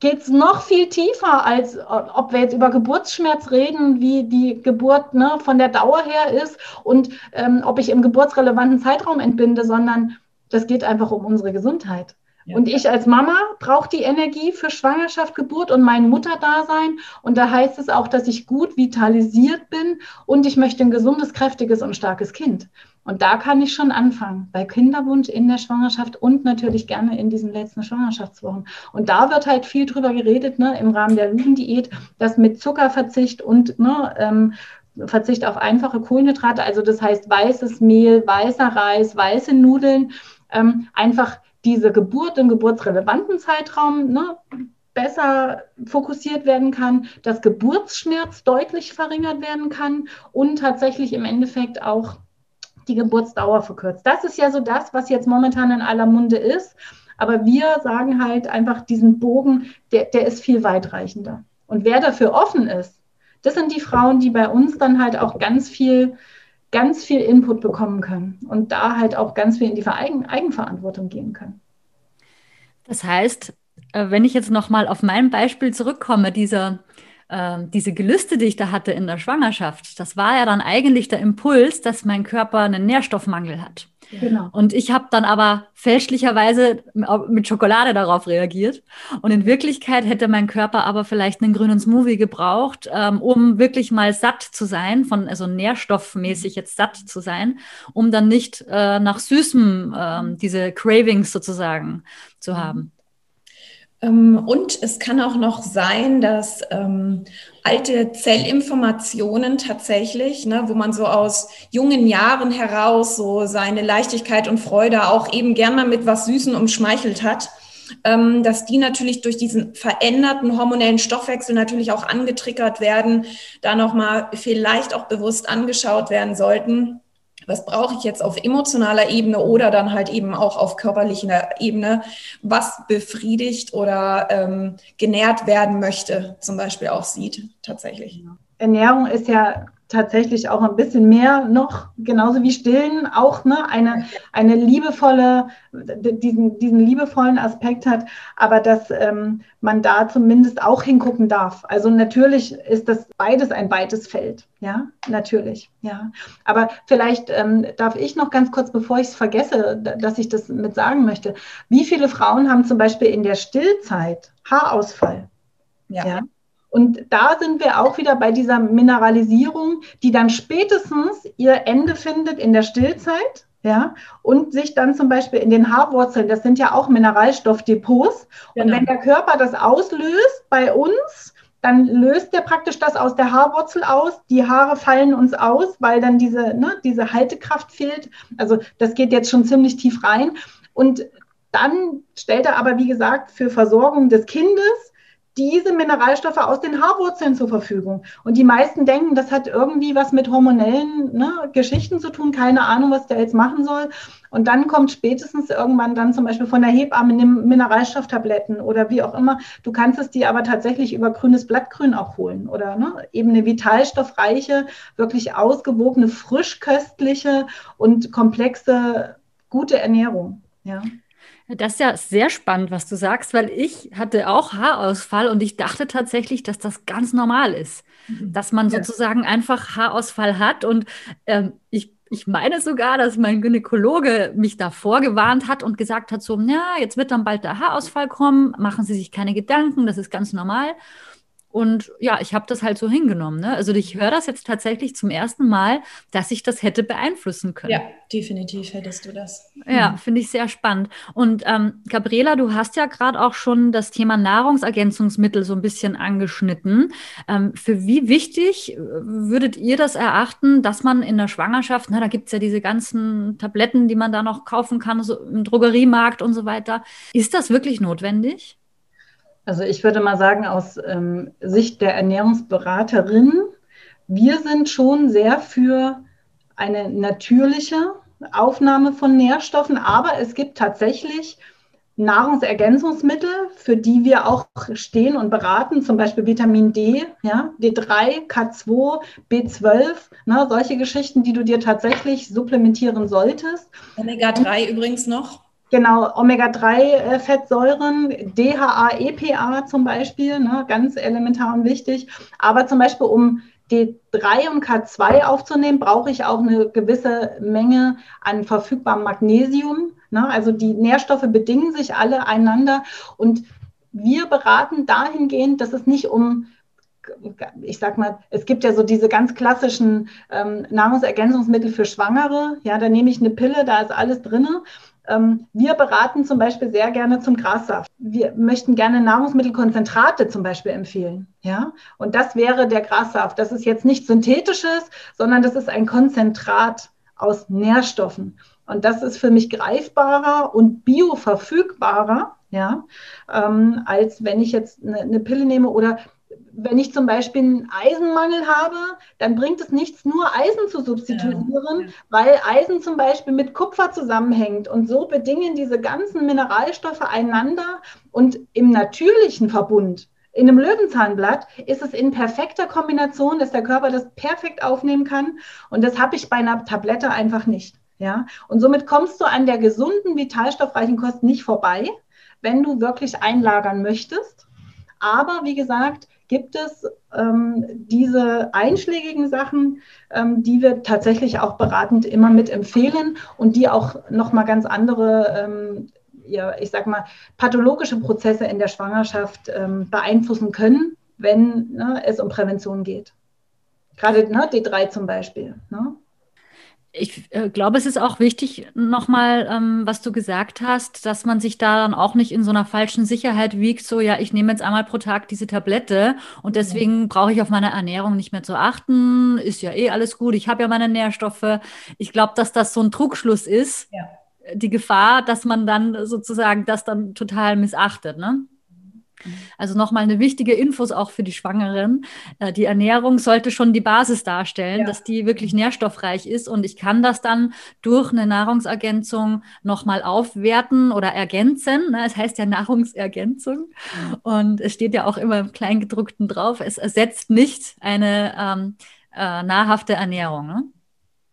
geht es noch viel tiefer, als ob wir jetzt über Geburtsschmerz reden, wie die Geburt ne, von der Dauer her ist und ähm, ob ich im geburtsrelevanten Zeitraum entbinde, sondern das geht einfach um unsere Gesundheit. Und ich als Mama brauche die Energie für Schwangerschaft, Geburt und mein Mutterdasein. Und da heißt es auch, dass ich gut vitalisiert bin und ich möchte ein gesundes, kräftiges und starkes Kind. Und da kann ich schon anfangen, bei Kinderwunsch in der Schwangerschaft und natürlich gerne in diesen letzten Schwangerschaftswochen. Und da wird halt viel drüber geredet, ne, im Rahmen der Lugendiät, dass mit Zuckerverzicht und ne, ähm, Verzicht auf einfache Kohlenhydrate, also das heißt weißes Mehl, weißer Reis, weiße Nudeln, ähm, einfach diese Geburt im geburtsrelevanten Zeitraum ne, besser fokussiert werden kann, dass Geburtsschmerz deutlich verringert werden kann und tatsächlich im Endeffekt auch die Geburtsdauer verkürzt. Das ist ja so das, was jetzt momentan in aller Munde ist. Aber wir sagen halt einfach, diesen Bogen, der, der ist viel weitreichender. Und wer dafür offen ist, das sind die Frauen, die bei uns dann halt auch ganz viel, ganz viel Input bekommen können und da halt auch ganz viel in die Eigen Eigenverantwortung gehen können. Das heißt, äh, wenn ich jetzt nochmal auf mein Beispiel zurückkomme, dieser ähm, diese Gelüste, die ich da hatte in der Schwangerschaft, das war ja dann eigentlich der Impuls, dass mein Körper einen Nährstoffmangel hat. Genau. Und ich habe dann aber fälschlicherweise mit Schokolade darauf reagiert. Und in Wirklichkeit hätte mein Körper aber vielleicht einen grünen Smoothie gebraucht, ähm, um wirklich mal satt zu sein, von also nährstoffmäßig jetzt satt zu sein, um dann nicht äh, nach Süßem ähm, diese Cravings sozusagen zu haben. Ähm, und es kann auch noch sein, dass ähm, alte Zellinformationen tatsächlich, ne, wo man so aus jungen Jahren heraus so seine Leichtigkeit und Freude auch eben gern mal mit was Süßen umschmeichelt hat, ähm, dass die natürlich durch diesen veränderten hormonellen Stoffwechsel natürlich auch angetriggert werden, da nochmal vielleicht auch bewusst angeschaut werden sollten was brauche ich jetzt auf emotionaler Ebene oder dann halt eben auch auf körperlicher Ebene, was befriedigt oder ähm, genährt werden möchte, zum Beispiel auch sieht tatsächlich. Ernährung ist ja tatsächlich auch ein bisschen mehr noch, genauso wie Stillen, auch ne, eine, eine liebevolle, diesen, diesen liebevollen Aspekt hat, aber dass ähm, man da zumindest auch hingucken darf. Also natürlich ist das beides ein weites Feld, ja, natürlich, ja. Aber vielleicht ähm, darf ich noch ganz kurz, bevor ich es vergesse, dass ich das mit sagen möchte, wie viele Frauen haben zum Beispiel in der Stillzeit Haarausfall? ja? ja? Und da sind wir auch wieder bei dieser Mineralisierung, die dann spätestens ihr Ende findet in der Stillzeit. Ja, und sich dann zum Beispiel in den Haarwurzeln, das sind ja auch Mineralstoffdepots. Genau. Und wenn der Körper das auslöst bei uns, dann löst der praktisch das aus der Haarwurzel aus. Die Haare fallen uns aus, weil dann diese, ne, diese Haltekraft fehlt. Also das geht jetzt schon ziemlich tief rein. Und dann stellt er aber, wie gesagt, für Versorgung des Kindes diese Mineralstoffe aus den Haarwurzeln zur Verfügung. Und die meisten denken, das hat irgendwie was mit hormonellen ne, Geschichten zu tun, keine Ahnung, was der jetzt machen soll. Und dann kommt spätestens irgendwann dann zum Beispiel von der Hebamme Mineralstofftabletten oder wie auch immer. Du kannst es dir aber tatsächlich über grünes Blattgrün auch holen oder ne, eben eine vitalstoffreiche, wirklich ausgewogene, frischköstliche und komplexe, gute Ernährung. Ja. Das ist ja sehr spannend, was du sagst, weil ich hatte auch Haarausfall und ich dachte tatsächlich, dass das ganz normal ist, mhm. dass man ja. sozusagen einfach Haarausfall hat. Und ähm, ich, ich meine sogar, dass mein Gynäkologe mich da vorgewarnt hat und gesagt hat, so, ja, jetzt wird dann bald der Haarausfall kommen, machen Sie sich keine Gedanken, das ist ganz normal. Und ja, ich habe das halt so hingenommen. Ne? Also ich höre das jetzt tatsächlich zum ersten Mal, dass ich das hätte beeinflussen können. Ja, definitiv hättest du das. Ja, mhm. finde ich sehr spannend. Und ähm, Gabriela, du hast ja gerade auch schon das Thema Nahrungsergänzungsmittel so ein bisschen angeschnitten. Ähm, für wie wichtig äh, würdet ihr das erachten, dass man in der Schwangerschaft, na, da gibt es ja diese ganzen Tabletten, die man da noch kaufen kann, so im Drogeriemarkt und so weiter. Ist das wirklich notwendig? Also ich würde mal sagen, aus ähm, Sicht der Ernährungsberaterin, wir sind schon sehr für eine natürliche Aufnahme von Nährstoffen, aber es gibt tatsächlich Nahrungsergänzungsmittel, für die wir auch stehen und beraten, zum Beispiel Vitamin D, ja, D3, K2, B12, ne, solche Geschichten, die du dir tatsächlich supplementieren solltest. Omega-3 übrigens noch. Genau, Omega-3-Fettsäuren, DHA, EPA zum Beispiel, ne, ganz elementar und wichtig. Aber zum Beispiel, um D3 und K2 aufzunehmen, brauche ich auch eine gewisse Menge an verfügbarem Magnesium. Ne? Also die Nährstoffe bedingen sich alle einander. Und wir beraten dahingehend, dass es nicht um ich sag mal, es gibt ja so diese ganz klassischen ähm, Nahrungsergänzungsmittel für Schwangere. Ja, da nehme ich eine Pille, da ist alles drin. Ähm, wir beraten zum Beispiel sehr gerne zum Grassaft. Wir möchten gerne Nahrungsmittelkonzentrate zum Beispiel empfehlen. Ja? Und das wäre der Grassaft. Das ist jetzt nicht synthetisches, sondern das ist ein Konzentrat aus Nährstoffen. Und das ist für mich greifbarer und bioverfügbarer, ja, ähm, als wenn ich jetzt eine, eine Pille nehme oder wenn ich zum Beispiel einen Eisenmangel habe, dann bringt es nichts, nur Eisen zu substituieren, ja. weil Eisen zum Beispiel mit Kupfer zusammenhängt. Und so bedingen diese ganzen Mineralstoffe einander. Und im natürlichen Verbund, in einem Löwenzahnblatt, ist es in perfekter Kombination, dass der Körper das perfekt aufnehmen kann. Und das habe ich bei einer Tablette einfach nicht. Ja? Und somit kommst du an der gesunden, vitalstoffreichen Kost nicht vorbei, wenn du wirklich einlagern möchtest. Aber wie gesagt, gibt es ähm, diese einschlägigen Sachen, ähm, die wir tatsächlich auch beratend immer mit empfehlen und die auch nochmal ganz andere, ähm, ja, ich sag mal, pathologische Prozesse in der Schwangerschaft ähm, beeinflussen können, wenn ne, es um Prävention geht. Gerade ne, D3 zum Beispiel. Ne? Ich äh, glaube, es ist auch wichtig, nochmal, ähm, was du gesagt hast, dass man sich da dann auch nicht in so einer falschen Sicherheit wiegt, so, ja, ich nehme jetzt einmal pro Tag diese Tablette und deswegen brauche ich auf meine Ernährung nicht mehr zu achten, ist ja eh alles gut, ich habe ja meine Nährstoffe. Ich glaube, dass das so ein Trugschluss ist. Ja. Die Gefahr, dass man dann sozusagen das dann total missachtet, ne? Also nochmal eine wichtige Infos auch für die Schwangeren. Äh, die Ernährung sollte schon die Basis darstellen, ja. dass die wirklich nährstoffreich ist und ich kann das dann durch eine Nahrungsergänzung nochmal aufwerten oder ergänzen. Ne? Es heißt ja Nahrungsergänzung und es steht ja auch immer im Kleingedruckten drauf. Es ersetzt nicht eine ähm, äh, nahrhafte Ernährung. Ne?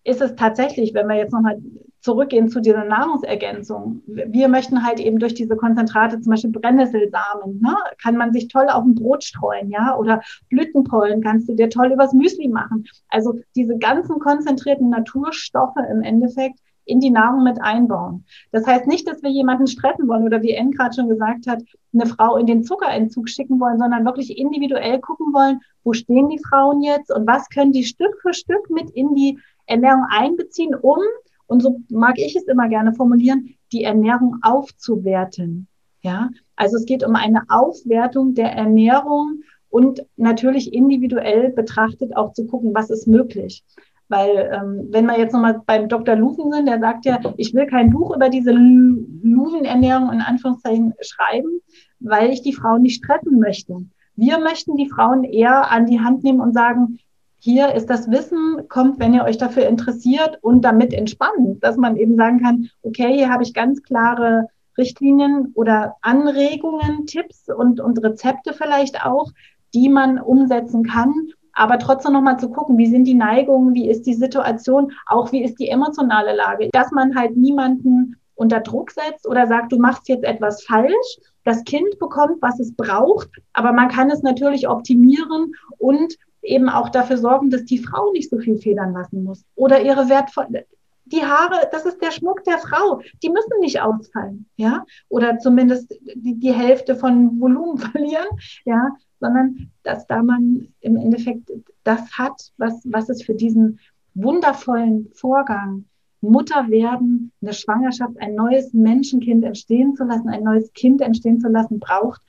Ist es tatsächlich, wenn wir jetzt nochmal zurückgehen zu dieser Nahrungsergänzung. Wir möchten halt eben durch diese Konzentrate, zum Beispiel Brennnesselsamen, ne, kann man sich toll auf ein Brot streuen, ja, oder Blütenpollen kannst du dir toll übers Müsli machen. Also diese ganzen konzentrierten Naturstoffe im Endeffekt in die Nahrung mit einbauen. Das heißt nicht, dass wir jemanden stressen wollen oder wie N gerade schon gesagt hat, eine Frau in den Zuckerentzug schicken wollen, sondern wirklich individuell gucken wollen, wo stehen die Frauen jetzt und was können die Stück für Stück mit in die Ernährung einbeziehen, um und so mag ich es immer gerne formulieren, die Ernährung aufzuwerten. Ja, also es geht um eine Aufwertung der Ernährung und natürlich individuell betrachtet auch zu gucken, was ist möglich. Weil ähm, wenn wir jetzt nochmal beim Dr. Lufen sind, der sagt ja, ich will kein Buch über diese Luvenernährung in Anführungszeichen schreiben, weil ich die Frauen nicht stressen möchte. Wir möchten die Frauen eher an die Hand nehmen und sagen, hier ist das Wissen, kommt, wenn ihr euch dafür interessiert und damit entspannen, dass man eben sagen kann, okay, hier habe ich ganz klare Richtlinien oder Anregungen, Tipps und, und Rezepte vielleicht auch, die man umsetzen kann. Aber trotzdem nochmal zu gucken, wie sind die Neigungen, wie ist die Situation, auch wie ist die emotionale Lage, dass man halt niemanden unter Druck setzt oder sagt, du machst jetzt etwas falsch. Das Kind bekommt, was es braucht, aber man kann es natürlich optimieren und eben auch dafür sorgen, dass die Frau nicht so viel federn lassen muss oder ihre wertvolle die Haare, das ist der Schmuck der Frau. Die müssen nicht ausfallen, ja, oder zumindest die, die Hälfte von Volumen verlieren, ja, sondern dass da man im Endeffekt das hat, was, was es für diesen wundervollen Vorgang Mutter werden, eine Schwangerschaft, ein neues Menschenkind entstehen zu lassen, ein neues Kind entstehen zu lassen, braucht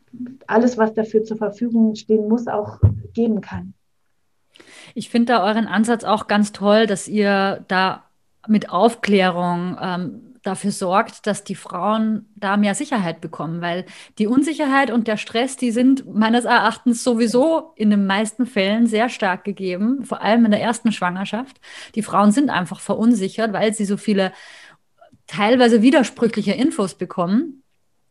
alles, was dafür zur Verfügung stehen muss, auch geben kann. Ich finde da euren Ansatz auch ganz toll, dass ihr da mit Aufklärung ähm, dafür sorgt, dass die Frauen da mehr Sicherheit bekommen, weil die Unsicherheit und der Stress, die sind meines Erachtens sowieso in den meisten Fällen sehr stark gegeben, vor allem in der ersten Schwangerschaft. Die Frauen sind einfach verunsichert, weil sie so viele teilweise widersprüchliche Infos bekommen.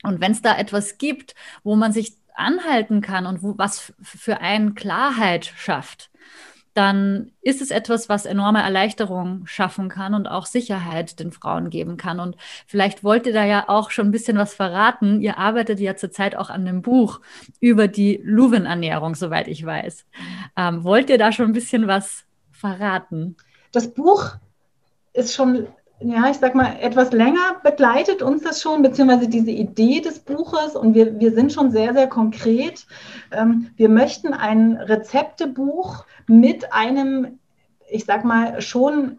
Und wenn es da etwas gibt, wo man sich anhalten kann und wo was für einen Klarheit schafft, dann ist es etwas, was enorme Erleichterung schaffen kann und auch Sicherheit den Frauen geben kann. Und vielleicht wollt ihr da ja auch schon ein bisschen was verraten. Ihr arbeitet ja zurzeit auch an einem Buch über die Luvenernährung, soweit ich weiß. Ähm, wollt ihr da schon ein bisschen was verraten? Das Buch ist schon ja, ich sag mal, etwas länger begleitet uns das schon, beziehungsweise diese Idee des Buches und wir, wir sind schon sehr, sehr konkret. Ähm, wir möchten ein Rezeptebuch mit einem, ich sag mal, schon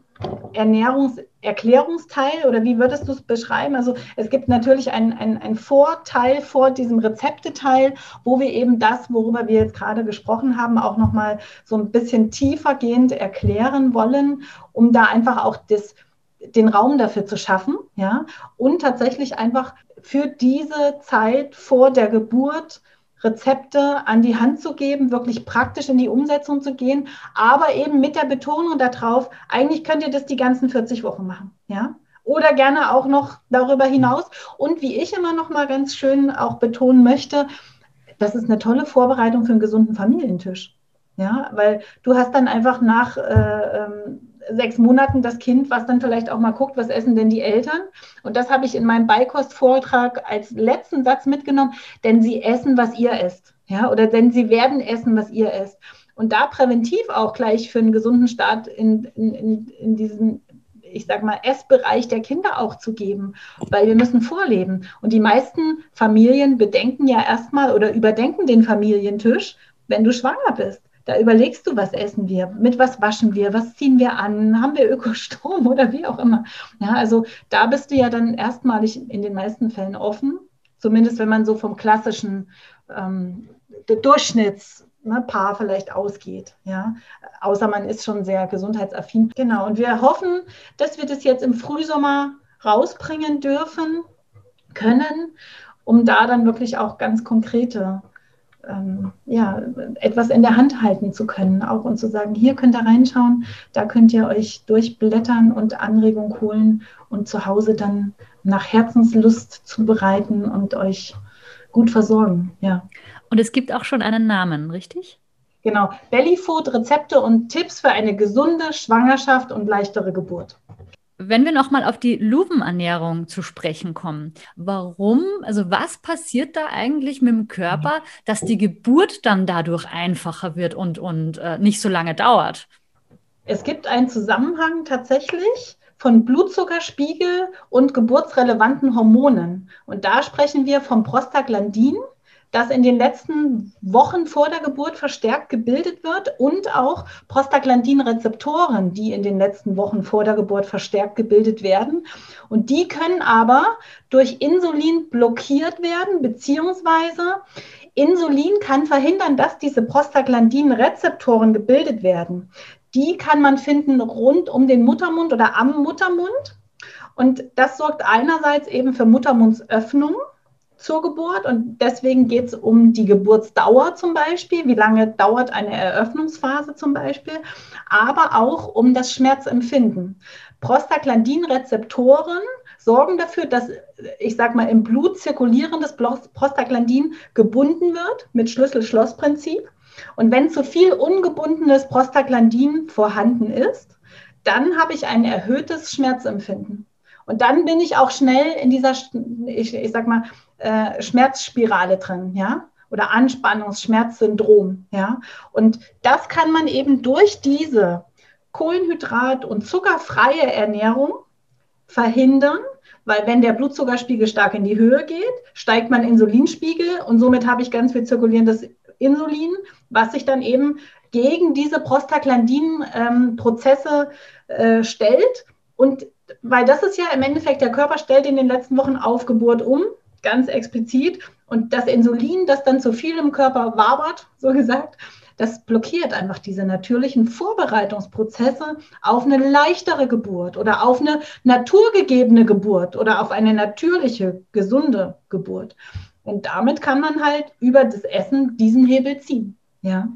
Ernährungserklärungsteil oder wie würdest du es beschreiben? Also es gibt natürlich einen ein Vorteil vor diesem Rezepteteil, wo wir eben das, worüber wir jetzt gerade gesprochen haben, auch nochmal so ein bisschen tiefergehend erklären wollen, um da einfach auch das, den Raum dafür zu schaffen, ja, und tatsächlich einfach für diese Zeit vor der Geburt Rezepte an die Hand zu geben, wirklich praktisch in die Umsetzung zu gehen, aber eben mit der Betonung darauf, eigentlich könnt ihr das die ganzen 40 Wochen machen, ja? Oder gerne auch noch darüber hinaus. Und wie ich immer noch mal ganz schön auch betonen möchte, das ist eine tolle Vorbereitung für einen gesunden Familientisch. Ja, weil du hast dann einfach nach äh, ähm, sechs Monaten das Kind, was dann vielleicht auch mal guckt, was essen denn die Eltern. Und das habe ich in meinem Beikostvortrag als letzten Satz mitgenommen, denn sie essen, was ihr esst. Ja, oder denn sie werden essen, was ihr esst. Und da präventiv auch gleich für einen gesunden Start in, in, in, in diesen ich sag mal, Essbereich der Kinder auch zu geben, weil wir müssen vorleben. Und die meisten Familien bedenken ja erstmal oder überdenken den Familientisch, wenn du schwanger bist Da überlegst du, was essen wir, mit was waschen wir, was ziehen wir an, haben wir Ökostrom oder wie auch immer. Ja, also da bist du ja dann erstmalig in den meisten Fällen offen, zumindest wenn man so vom klassischen ähm, Durchschnittspaar ne, vielleicht ausgeht. Ja? Außer man ist schon sehr gesundheitsaffin. Genau, und wir hoffen, dass wir das jetzt im Frühsommer rausbringen dürfen, können, um da dann wirklich auch ganz konkrete ähm, ja, etwas in der Hand halten zu können, auch und zu sagen, hier könnt ihr reinschauen, da könnt ihr euch durchblättern und Anregung holen und zu Hause dann nach Herzenslust zubereiten und euch gut versorgen. Ja. Und es gibt auch schon einen Namen, richtig? Genau, Bellyfood, Rezepte und Tipps für eine gesunde Schwangerschaft und leichtere Geburt. Wenn wir nochmal auf die Luvenernährung zu sprechen kommen, warum, also was passiert da eigentlich mit dem Körper, dass die Geburt dann dadurch einfacher wird und, und äh, nicht so lange dauert? Es gibt einen Zusammenhang tatsächlich von Blutzuckerspiegel und geburtsrelevanten Hormonen. Und da sprechen wir vom Prostaglandin, das in den letzten Wochen vor der Geburt verstärkt gebildet wird und auch Prostaglandin-Rezeptoren, die in den letzten Wochen vor der Geburt verstärkt gebildet werden. Und die können aber durch Insulin blockiert werden, beziehungsweise Insulin kann verhindern, dass diese Prostaglandin-Rezeptoren gebildet werden. Die kann man finden rund um den Muttermund oder am Muttermund. Und das sorgt einerseits eben für Muttermundsöffnung zur Geburt und deswegen geht es um die Geburtsdauer zum Beispiel, wie lange dauert eine Eröffnungsphase zum Beispiel, aber auch um das Schmerzempfinden. Prostaglandin-Rezeptoren sorgen dafür, dass, ich sage mal, im Blut zirkulierendes Prostaglandin gebunden wird mit Schlüssel-Schloss-Prinzip. Und wenn zu viel ungebundenes Prostaglandin vorhanden ist, dann habe ich ein erhöhtes Schmerzempfinden. Und dann bin ich auch schnell in dieser, ich, ich sag mal, äh, Schmerzspirale drin, ja, oder Anspannungsschmerzsyndrom, ja. Und das kann man eben durch diese Kohlenhydrat- und zuckerfreie Ernährung verhindern, weil wenn der Blutzuckerspiegel stark in die Höhe geht, steigt mein Insulinspiegel und somit habe ich ganz viel zirkulierendes Insulin, was sich dann eben gegen diese Prostaglandin-Prozesse äh, stellt. Und weil das ist ja im Endeffekt, der Körper stellt in den letzten Wochen auf Geburt um, ganz explizit. Und das Insulin, das dann zu viel im Körper wabert, so gesagt, das blockiert einfach diese natürlichen Vorbereitungsprozesse auf eine leichtere Geburt oder auf eine naturgegebene Geburt oder auf eine natürliche, gesunde Geburt. Und damit kann man halt über das Essen diesen Hebel ziehen. Ja.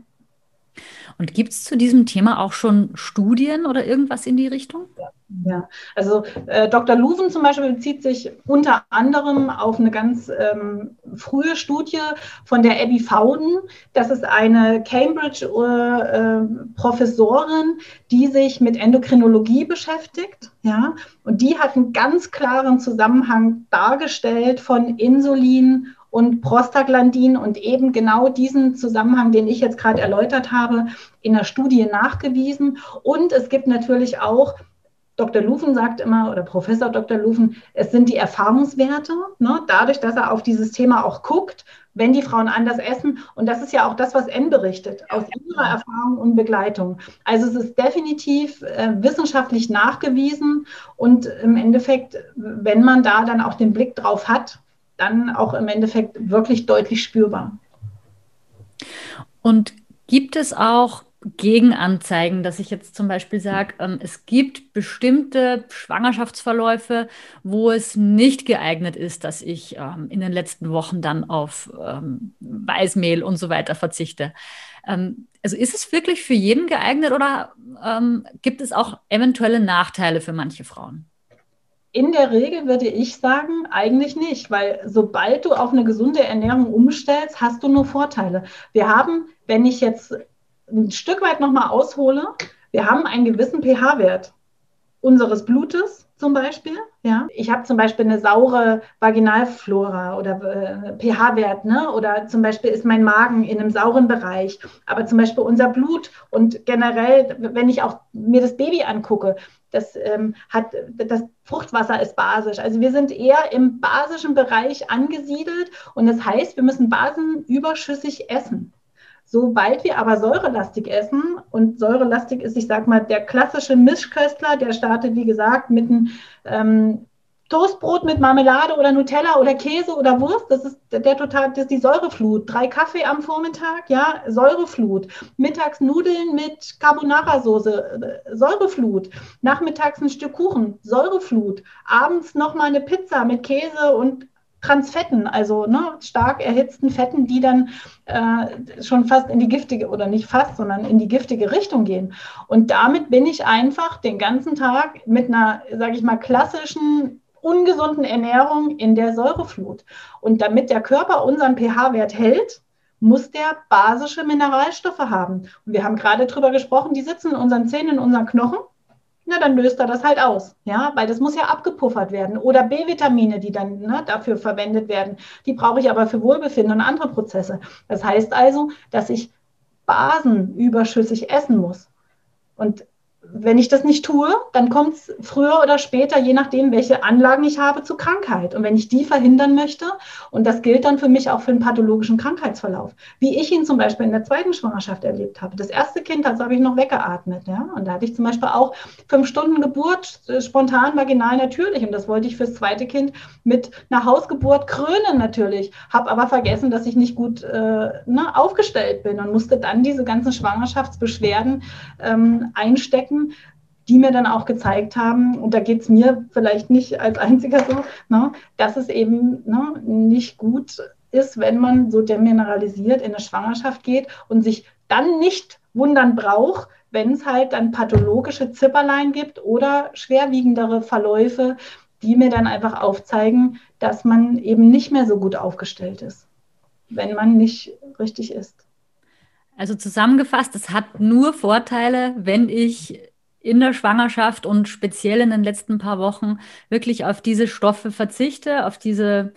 Und gibt es zu diesem Thema auch schon Studien oder irgendwas in die Richtung? Ja. Ja, also äh, Dr. Luven zum Beispiel bezieht sich unter anderem auf eine ganz ähm, frühe Studie von der Abby Fowden. Das ist eine Cambridge-Professorin, äh, die sich mit Endokrinologie beschäftigt. Ja, und die hat einen ganz klaren Zusammenhang dargestellt von Insulin und Prostaglandin und eben genau diesen Zusammenhang, den ich jetzt gerade erläutert habe, in der Studie nachgewiesen. Und es gibt natürlich auch Dr. Lufen sagt immer, oder Professor Dr. Lufen, es sind die Erfahrungswerte, ne? dadurch, dass er auf dieses Thema auch guckt, wenn die Frauen anders essen. Und das ist ja auch das, was N berichtet, aus ihrer Erfahrung und Begleitung. Also es ist definitiv äh, wissenschaftlich nachgewiesen und im Endeffekt, wenn man da dann auch den Blick drauf hat, dann auch im Endeffekt wirklich deutlich spürbar. Und gibt es auch Gegenanzeigen, dass ich jetzt zum Beispiel sage, ähm, es gibt bestimmte Schwangerschaftsverläufe, wo es nicht geeignet ist, dass ich ähm, in den letzten Wochen dann auf ähm, Weißmehl und so weiter verzichte. Ähm, also ist es wirklich für jeden geeignet oder ähm, gibt es auch eventuelle Nachteile für manche Frauen? In der Regel würde ich sagen, eigentlich nicht, weil sobald du auf eine gesunde Ernährung umstellst, hast du nur Vorteile. Wir haben, wenn ich jetzt ein Stück weit nochmal aushole, wir haben einen gewissen pH-Wert unseres Blutes zum Beispiel. Ja, ich habe zum Beispiel eine saure Vaginalflora oder äh, pH-Wert, ne? Oder zum Beispiel ist mein Magen in einem sauren Bereich. Aber zum Beispiel unser Blut und generell, wenn ich auch mir das Baby angucke, das ähm, hat das Fruchtwasser ist basisch. Also wir sind eher im basischen Bereich angesiedelt und das heißt, wir müssen basenüberschüssig essen Sobald wir aber säurelastig essen, und säurelastig ist, ich sag mal, der klassische Mischköstler, der startet, wie gesagt, mit einem ähm, Toastbrot mit Marmelade oder Nutella oder Käse oder Wurst, das ist der total, das ist die Säureflut. Drei Kaffee am Vormittag, ja, Säureflut. Mittags Nudeln mit Carbonara-Soße, äh, Säureflut. Nachmittags ein Stück Kuchen, Säureflut. Abends nochmal eine Pizza mit Käse und Transfetten, also ne, stark erhitzten Fetten, die dann äh, schon fast in die giftige oder nicht fast, sondern in die giftige Richtung gehen. Und damit bin ich einfach den ganzen Tag mit einer, sage ich mal, klassischen ungesunden Ernährung in der Säureflut. Und damit der Körper unseren pH-Wert hält, muss der basische Mineralstoffe haben. Und wir haben gerade darüber gesprochen, die sitzen in unseren Zähnen, in unseren Knochen. Na, dann löst er das halt aus, ja, weil das muss ja abgepuffert werden. Oder B-Vitamine, die dann ne, dafür verwendet werden, die brauche ich aber für Wohlbefinden und andere Prozesse. Das heißt also, dass ich Basen überschüssig essen muss. Und wenn ich das nicht tue, dann kommt es früher oder später, je nachdem, welche Anlagen ich habe, zu Krankheit. Und wenn ich die verhindern möchte, und das gilt dann für mich auch für einen pathologischen Krankheitsverlauf, wie ich ihn zum Beispiel in der zweiten Schwangerschaft erlebt habe. Das erste Kind, das habe ich noch weggeatmet. Ja? Und da hatte ich zum Beispiel auch fünf Stunden Geburt, äh, spontan, vaginal natürlich. Und das wollte ich fürs zweite Kind mit einer Hausgeburt krönen natürlich. Habe aber vergessen, dass ich nicht gut äh, ne, aufgestellt bin und musste dann diese ganzen Schwangerschaftsbeschwerden ähm, einstecken Die mir dann auch gezeigt haben, und da geht es mir vielleicht nicht als einziger so, ne, dass es eben ne, nicht gut ist, wenn man so demineralisiert in eine Schwangerschaft geht und sich dann nicht wundern braucht, wenn es halt dann pathologische Zipperlein gibt oder schwerwiegendere Verläufe, die mir dann einfach aufzeigen, dass man eben nicht mehr so gut aufgestellt ist, wenn man nicht richtig ist. Also zusammengefasst, es hat nur Vorteile, wenn ich in der Schwangerschaft und speziell in den letzten paar Wochen wirklich auf diese Stoffe verzichte, auf diese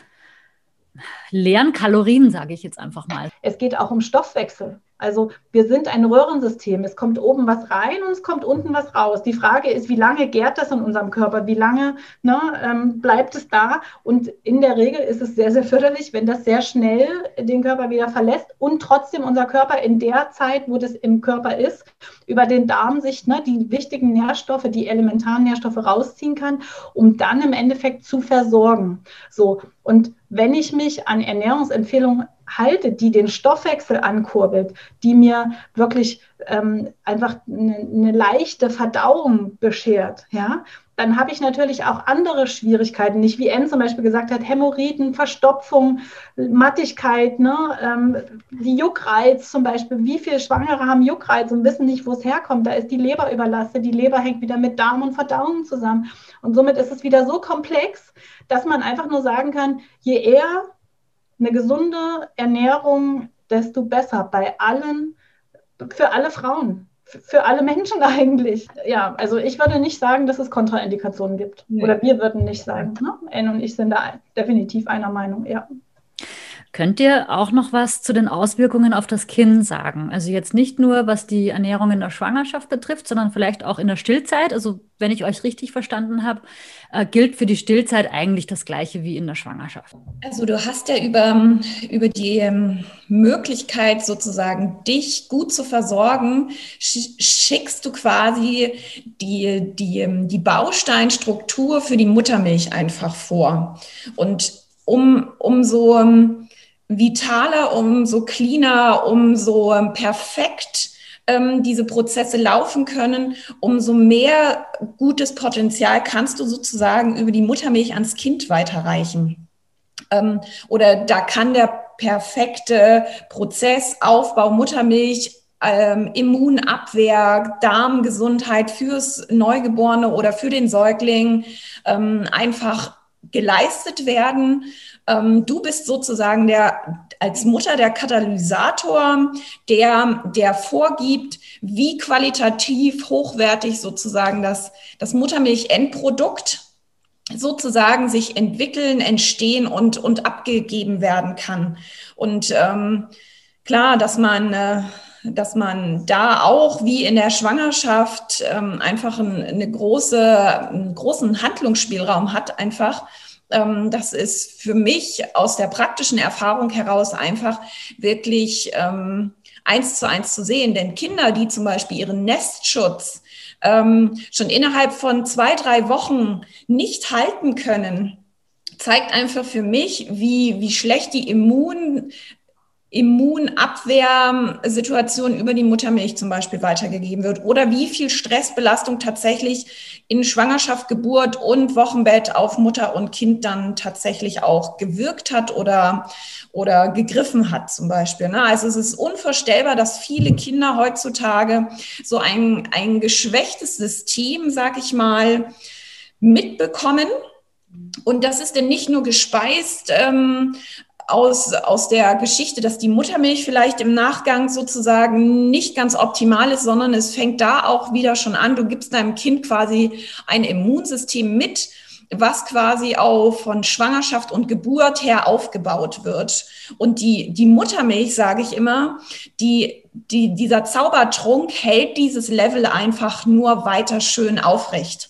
leeren Kalorien, sage ich jetzt einfach mal. Es geht auch um Stoffwechsel. Also wir sind ein Röhrensystem. Es kommt oben was rein und es kommt unten was raus. Die Frage ist, wie lange gärt das in unserem Körper? Wie lange ne, ähm, bleibt es da? Und in der Regel ist es sehr, sehr förderlich, wenn das sehr schnell den Körper wieder verlässt und trotzdem unser Körper in der Zeit, wo das im Körper ist, über den Darm sich ne, die wichtigen Nährstoffe, die elementaren Nährstoffe rausziehen kann, um dann im Endeffekt zu versorgen. So. Und wenn ich mich an Ernährungsempfehlungen halte, die den Stoffwechsel ankurbelt, die mir wirklich ähm, einfach eine, eine, leichte Verdauung beschert, ja, dann habe ich natürlich auch andere Schwierigkeiten, nicht wie N zum Beispiel gesagt hat, Hämorrhoiden, Verstopfung, Mattigkeit, ne, ähm, die Juckreiz zum Beispiel. Wie viele Schwangere haben Juckreiz und wissen nicht, wo es herkommt? Da ist die Leber überlastet, die Leber hängt wieder mit Darm und Verdauung zusammen. Und somit ist es wieder so komplex, dass man einfach nur sagen kann, je eher eine gesunde Ernährung, desto besser bei allen, für alle Frauen, für alle Menschen eigentlich. Ja, also ich würde nicht sagen, dass es Kontraindikationen gibt. Nee. Oder wir würden nicht sagen. Ne? Anne und ich sind da definitiv einer Meinung, ja. Könnt ihr auch noch was zu den Auswirkungen auf das Kind sagen? Also jetzt nicht nur, was die Ernährung in der Schwangerschaft betrifft, sondern vielleicht auch in der Stillzeit. Also wenn ich euch richtig verstanden habe, äh, gilt für die Stillzeit eigentlich das gleiche wie in der Schwangerschaft. Also du hast ja über, über die ähm, Möglichkeit sozusagen, dich gut zu versorgen, schickst du quasi die, die, ähm, die Bausteinstruktur für die Muttermilch einfach vor. Und um, um so ähm, vitaler, umso cleaner, umso ähm, perfekt ähm, diese Prozesse laufen können, umso mehr gutes Potenzial kannst du sozusagen über die Muttermilch ans Kind weiterreichen. Ähm, oder da kann der perfekte Prozess Aufbau Muttermilch ähm, Immunabwehr, Darmgesundheit fürs Neugeborene oder für den Säugling ähm, einfach geleistet werden. Ähm, du bist sozusagen der, als Mutter der Katalysator, der, der vorgibt, wie qualitativ hochwertig sozusagen das, das Muttermilch-Endprodukt sozusagen sich entwickeln, entstehen und, und abgegeben werden kann. Und ähm, klar, dass man, äh, dass man da auch wie in der Schwangerschaft ähm, einfach ein, eine große, einen großen Handlungsspielraum hat, einfach das ist für mich aus der praktischen Erfahrung heraus einfach wirklich ähm, eins zu eins zu sehen. Denn Kinder, die zum Beispiel ihren Nestschutz ähm, schon innerhalb von zwei, drei Wochen nicht halten können, zeigt einfach für mich, wie, wie schlecht die Immun, Immunabwehrsituation über die Muttermilch zum Beispiel weitergegeben wird oder wie viel Stressbelastung tatsächlich in Schwangerschaft, Geburt und Wochenbett auf Mutter und Kind dann tatsächlich auch gewirkt hat oder, oder gegriffen hat zum Beispiel. Ne? Also es ist unvorstellbar, dass viele Kinder heutzutage so ein, ein geschwächtes System, sag ich mal, mitbekommen. Und das ist denn nicht nur gespeist ähm, aus, aus der Geschichte, dass die Muttermilch vielleicht im Nachgang sozusagen nicht ganz optimal ist, sondern es fängt da auch wieder schon an. Du gibst deinem Kind quasi ein Immunsystem mit, was quasi auch von Schwangerschaft und Geburt her aufgebaut wird. Und die, die Muttermilch, sage ich immer, die, die, dieser Zaubertrunk hält dieses Level einfach nur weiter schön aufrecht.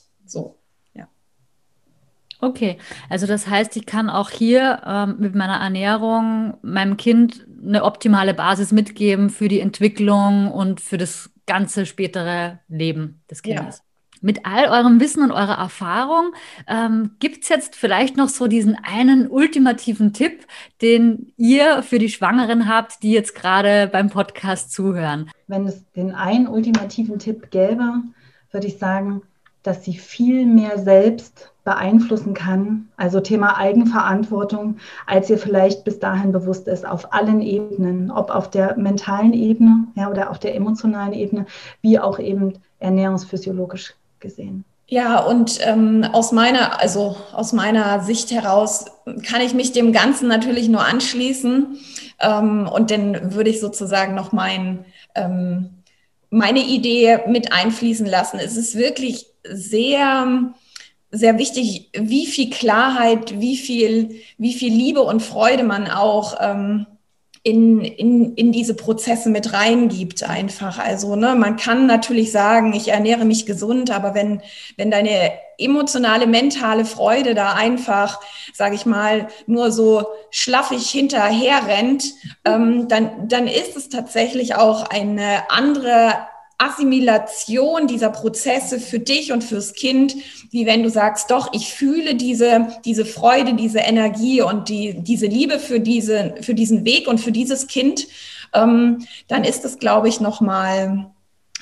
Okay, also das heißt, ich kann auch hier ähm, mit meiner Ernährung meinem Kind eine optimale Basis mitgeben für die Entwicklung und für das ganze spätere Leben des Kindes. Ja. Mit all eurem Wissen und eurer Erfahrung ähm, gibt es jetzt vielleicht noch so diesen einen ultimativen Tipp, den ihr für die Schwangeren habt, die jetzt gerade beim Podcast zuhören. Wenn es den einen ultimativen Tipp gäbe, würde ich sagen, dass sie viel mehr selbst beeinflussen kann, also Thema Eigenverantwortung, als ihr vielleicht bis dahin bewusst ist, auf allen Ebenen, ob auf der mentalen Ebene ja, oder auf der emotionalen Ebene, wie auch eben ernährungsphysiologisch gesehen. Ja, und ähm, aus meiner, also aus meiner Sicht heraus kann ich mich dem Ganzen natürlich nur anschließen. Ähm, und dann würde ich sozusagen noch mein, ähm, meine Idee mit einfließen lassen. Es ist wirklich sehr sehr wichtig, wie viel Klarheit, wie viel, wie viel Liebe und Freude man auch ähm, in, in, in diese Prozesse mit reingibt einfach. Also ne, man kann natürlich sagen, ich ernähre mich gesund, aber wenn, wenn deine emotionale, mentale Freude da einfach, sage ich mal, nur so schlaffig hinterher rennt, ähm, dann, dann ist es tatsächlich auch eine andere Assimilation dieser Prozesse für dich und fürs Kind, wie wenn du sagst, doch, ich fühle diese, diese Freude, diese Energie und die, diese Liebe für, diese, für diesen Weg und für dieses Kind, ähm, dann ist es, glaube ich, nochmal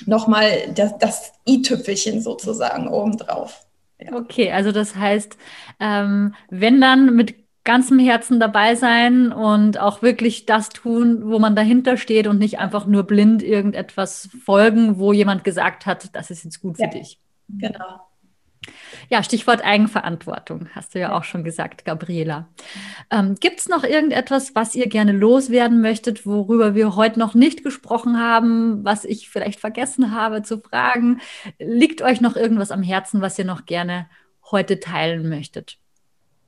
noch mal das, das i-Tüpfelchen sozusagen obendrauf. Okay, also das heißt, ähm, wenn dann mit ganzem Herzen dabei sein und auch wirklich das tun, wo man dahinter steht und nicht einfach nur blind irgendetwas folgen, wo jemand gesagt hat, das ist jetzt gut für ja, dich. Genau. Ja, Stichwort Eigenverantwortung, hast du ja, ja. auch schon gesagt, Gabriela. Ähm, Gibt es noch irgendetwas, was ihr gerne loswerden möchtet, worüber wir heute noch nicht gesprochen haben, was ich vielleicht vergessen habe zu fragen? Liegt euch noch irgendwas am Herzen, was ihr noch gerne heute teilen möchtet?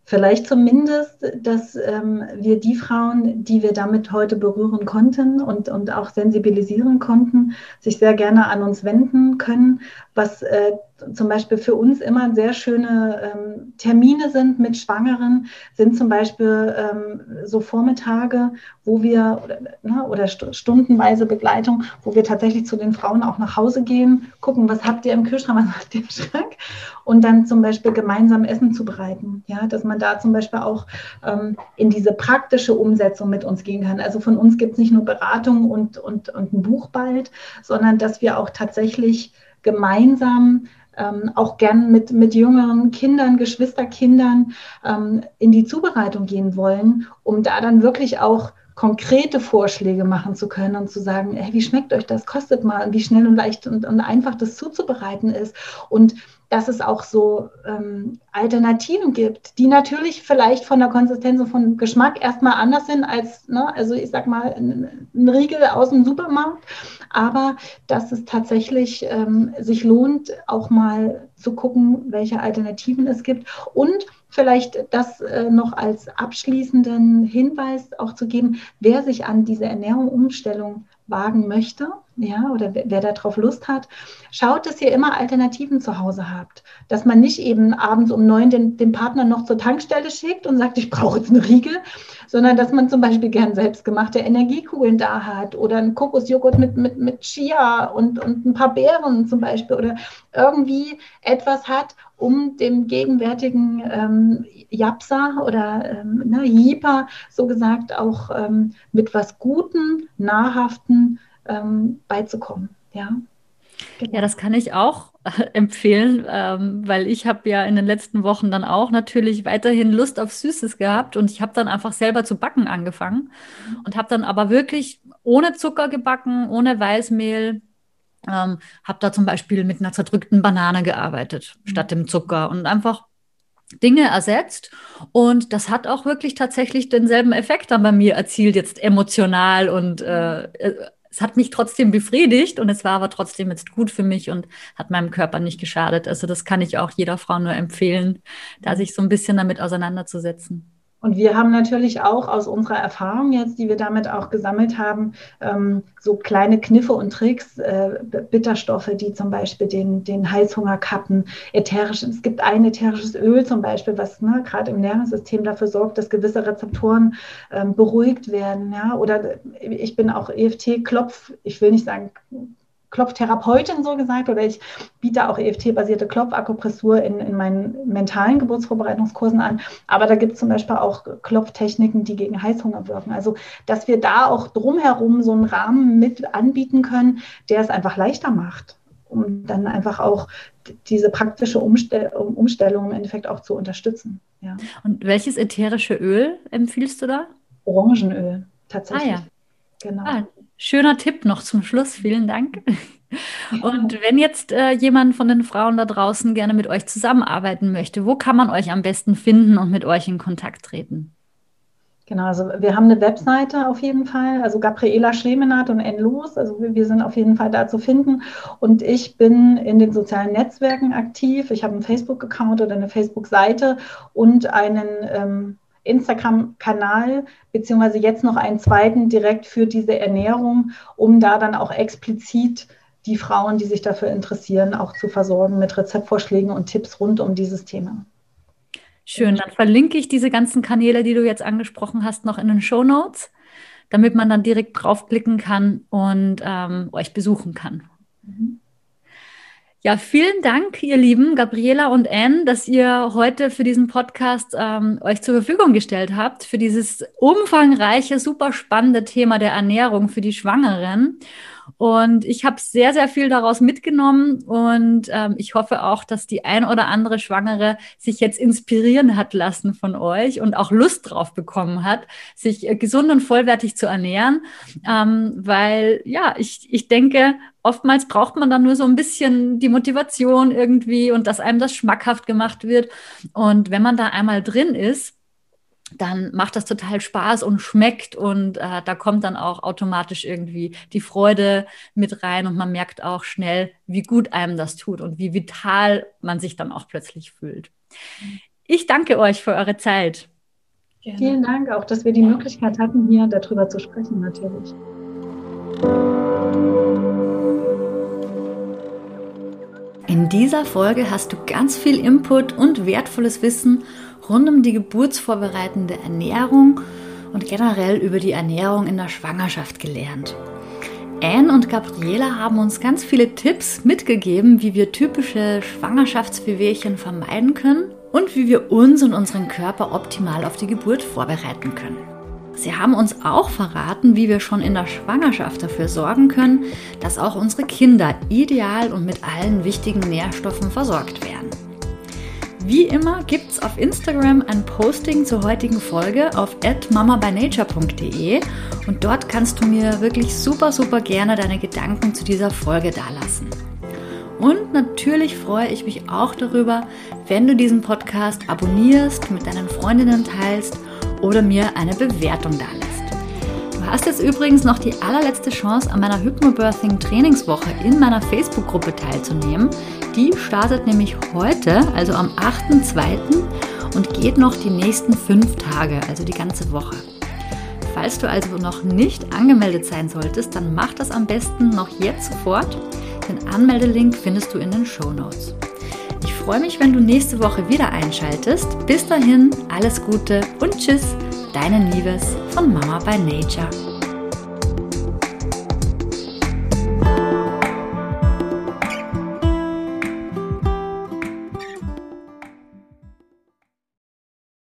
Vielleicht zumindest, dass ähm, wir die Frauen, die wir damit heute berühren konnten und, und auch sensibilisieren konnten, sich sehr gerne an uns wenden können, was äh, zum Beispiel für uns immer sehr schöne ähm, Termine sind mit Schwangeren, sind zum Beispiel ähm, so Vormittage, wo wir oder, ne, oder stundenweise Begleitung, wo wir tatsächlich zu den Frauen auch nach Hause gehen, gucken, was habt ihr im Kühlschrank, was habt ihr im Schrank und dann zum Beispiel gemeinsam Essen zubereiten. Ja, dass man da zum Beispiel auch ähm, in diese praktische Umsetzung mit uns gehen kann. Also von uns gibt es nicht nur Beratung und, und, und ein Buch bald, sondern dass wir auch tatsächlich gemeinsam ähm, auch gern mit, mit jüngeren Kindern, Geschwisterkindern ähm, in die Zubereitung gehen wollen, um da dann wirklich auch konkrete Vorschläge machen zu können und zu sagen, hey, wie schmeckt euch das? Kostet mal, wie schnell und leicht und, und einfach das zuzubereiten ist. Und dass es auch so ähm, Alternativen gibt, die natürlich vielleicht von der Konsistenz und vom Geschmack erstmal anders sind als, ne, also ich sag mal, ein, ein Riegel aus dem Supermarkt, aber dass es tatsächlich ähm, sich lohnt, auch mal zu gucken, welche Alternativen es gibt und vielleicht das äh, noch als abschließenden Hinweis auch zu geben, wer sich an diese Ernährung Umstellung wagen möchte, ja, oder wer, wer darauf Lust hat, schaut, dass ihr immer Alternativen zu Hause habt. Dass man nicht eben abends um neun den, den Partner noch zur Tankstelle schickt und sagt, ich brauche jetzt eine Riegel, sondern dass man zum Beispiel gern selbstgemachte Energiekugeln da hat oder einen Kokosjoghurt mit, mit, mit Chia und, und ein paar Beeren zum Beispiel oder irgendwie etwas hat, um dem gegenwärtigen ähm, Japsa oder ähm, ne, Jipa so gesagt auch ähm, mit was Guten, Nahrhaften ähm, beizukommen. Ja. Genau. Ja, das kann ich auch äh, empfehlen, ähm, weil ich habe ja in den letzten Wochen dann auch natürlich weiterhin Lust auf Süßes gehabt und ich habe dann einfach selber zu backen angefangen mhm. und habe dann aber wirklich ohne Zucker gebacken, ohne Weißmehl. Ähm, habe da zum Beispiel mit einer zerdrückten Banane gearbeitet mhm. statt dem Zucker und einfach Dinge ersetzt. Und das hat auch wirklich tatsächlich denselben Effekt dann bei mir erzielt, jetzt emotional und äh, äh es hat mich trotzdem befriedigt und es war aber trotzdem jetzt gut für mich und hat meinem Körper nicht geschadet. Also das kann ich auch jeder Frau nur empfehlen, da sich so ein bisschen damit auseinanderzusetzen. Und wir haben natürlich auch aus unserer Erfahrung jetzt, die wir damit auch gesammelt haben, ähm, so kleine Kniffe und Tricks, äh, Bitterstoffe, die zum Beispiel den, den Heißhunger kappen, ätherisch, es gibt ein ätherisches Öl zum Beispiel, was ne, gerade im Nervensystem dafür sorgt, dass gewisse Rezeptoren ähm, beruhigt werden. Ja? Oder ich bin auch EFT-Klopf, ich will nicht sagen Klopftherapeutin so gesagt oder ich biete auch EFT-basierte Klopfakupressur in, in meinen mentalen Geburtsvorbereitungskursen an. Aber da gibt es zum Beispiel auch Klopftechniken, die gegen Heißhunger wirken. Also, dass wir da auch drumherum so einen Rahmen mit anbieten können, der es einfach leichter macht, um dann einfach auch diese praktische Umstell Umstellung im Endeffekt auch zu unterstützen. Ja. Und welches ätherische Öl empfiehlst du da? Orangenöl, tatsächlich. Ah, ja. Genau. Ah, Schöner Tipp noch zum Schluss. Vielen Dank. Und wenn jetzt äh, jemand von den Frauen da draußen gerne mit euch zusammenarbeiten möchte, wo kann man euch am besten finden und mit euch in Kontakt treten? Genau, also wir haben eine Webseite auf jeden Fall, also Gabriela Schlemenat und Enlos, also wir, wir sind auf jeden Fall da zu finden. Und ich bin in den sozialen Netzwerken aktiv. Ich habe einen Facebook-Account oder eine Facebook-Seite und einen ähm, Instagram-Kanal, beziehungsweise jetzt noch einen zweiten direkt für diese Ernährung, um da dann auch explizit die Frauen, die sich dafür interessieren, auch zu versorgen mit Rezeptvorschlägen und Tipps rund um dieses Thema. Schön, dann verlinke ich diese ganzen Kanäle, die du jetzt angesprochen hast, noch in den Show Notes, damit man dann direkt draufklicken kann und ähm, euch besuchen kann. Mhm. Ja, vielen Dank, ihr Lieben, Gabriela und Anne, dass ihr heute für diesen Podcast ähm, euch zur Verfügung gestellt habt, für dieses umfangreiche, super spannende Thema der Ernährung für die Schwangeren. Und ich habe sehr, sehr viel daraus mitgenommen und ähm, ich hoffe auch, dass die ein oder andere Schwangere sich jetzt inspirieren hat lassen von euch und auch Lust drauf bekommen hat, sich äh, gesund und vollwertig zu ernähren, ähm, weil ja, ich, ich denke, oftmals braucht man dann nur so ein bisschen die Motivation irgendwie und dass einem das schmackhaft gemacht wird. Und wenn man da einmal drin ist, dann macht das total Spaß und schmeckt und äh, da kommt dann auch automatisch irgendwie die Freude mit rein und man merkt auch schnell, wie gut einem das tut und wie vital man sich dann auch plötzlich fühlt. Ich danke euch für eure Zeit. Gerne. Vielen Dank auch, dass wir die Möglichkeit hatten, hier darüber zu sprechen, natürlich. In dieser Folge hast du ganz viel Input und wertvolles Wissen rund um die geburtsvorbereitende Ernährung und generell über die Ernährung in der Schwangerschaft gelernt. Anne und Gabriela haben uns ganz viele Tipps mitgegeben, wie wir typische Schwangerschaftswehwehchen vermeiden können und wie wir uns und unseren Körper optimal auf die Geburt vorbereiten können. Sie haben uns auch verraten, wie wir schon in der Schwangerschaft dafür sorgen können, dass auch unsere Kinder ideal und mit allen wichtigen Nährstoffen versorgt werden. Wie immer gibt es auf Instagram ein Posting zur heutigen Folge auf mamabynature.de und dort kannst du mir wirklich super, super gerne deine Gedanken zu dieser Folge dalassen. Und natürlich freue ich mich auch darüber, wenn du diesen Podcast abonnierst, mit deinen Freundinnen teilst oder mir eine Bewertung dalässt. Du hast jetzt übrigens noch die allerletzte Chance, an meiner Hypnobirthing Trainingswoche in meiner Facebook-Gruppe teilzunehmen. Die startet nämlich heute, also am 8.2. und geht noch die nächsten fünf Tage, also die ganze Woche. Falls du also noch nicht angemeldet sein solltest, dann mach das am besten noch jetzt sofort. Den Anmeldelink findest du in den Show Notes. Ich freue mich, wenn du nächste Woche wieder einschaltest. Bis dahin, alles Gute und Tschüss, deine Nieves von Mama by Nature.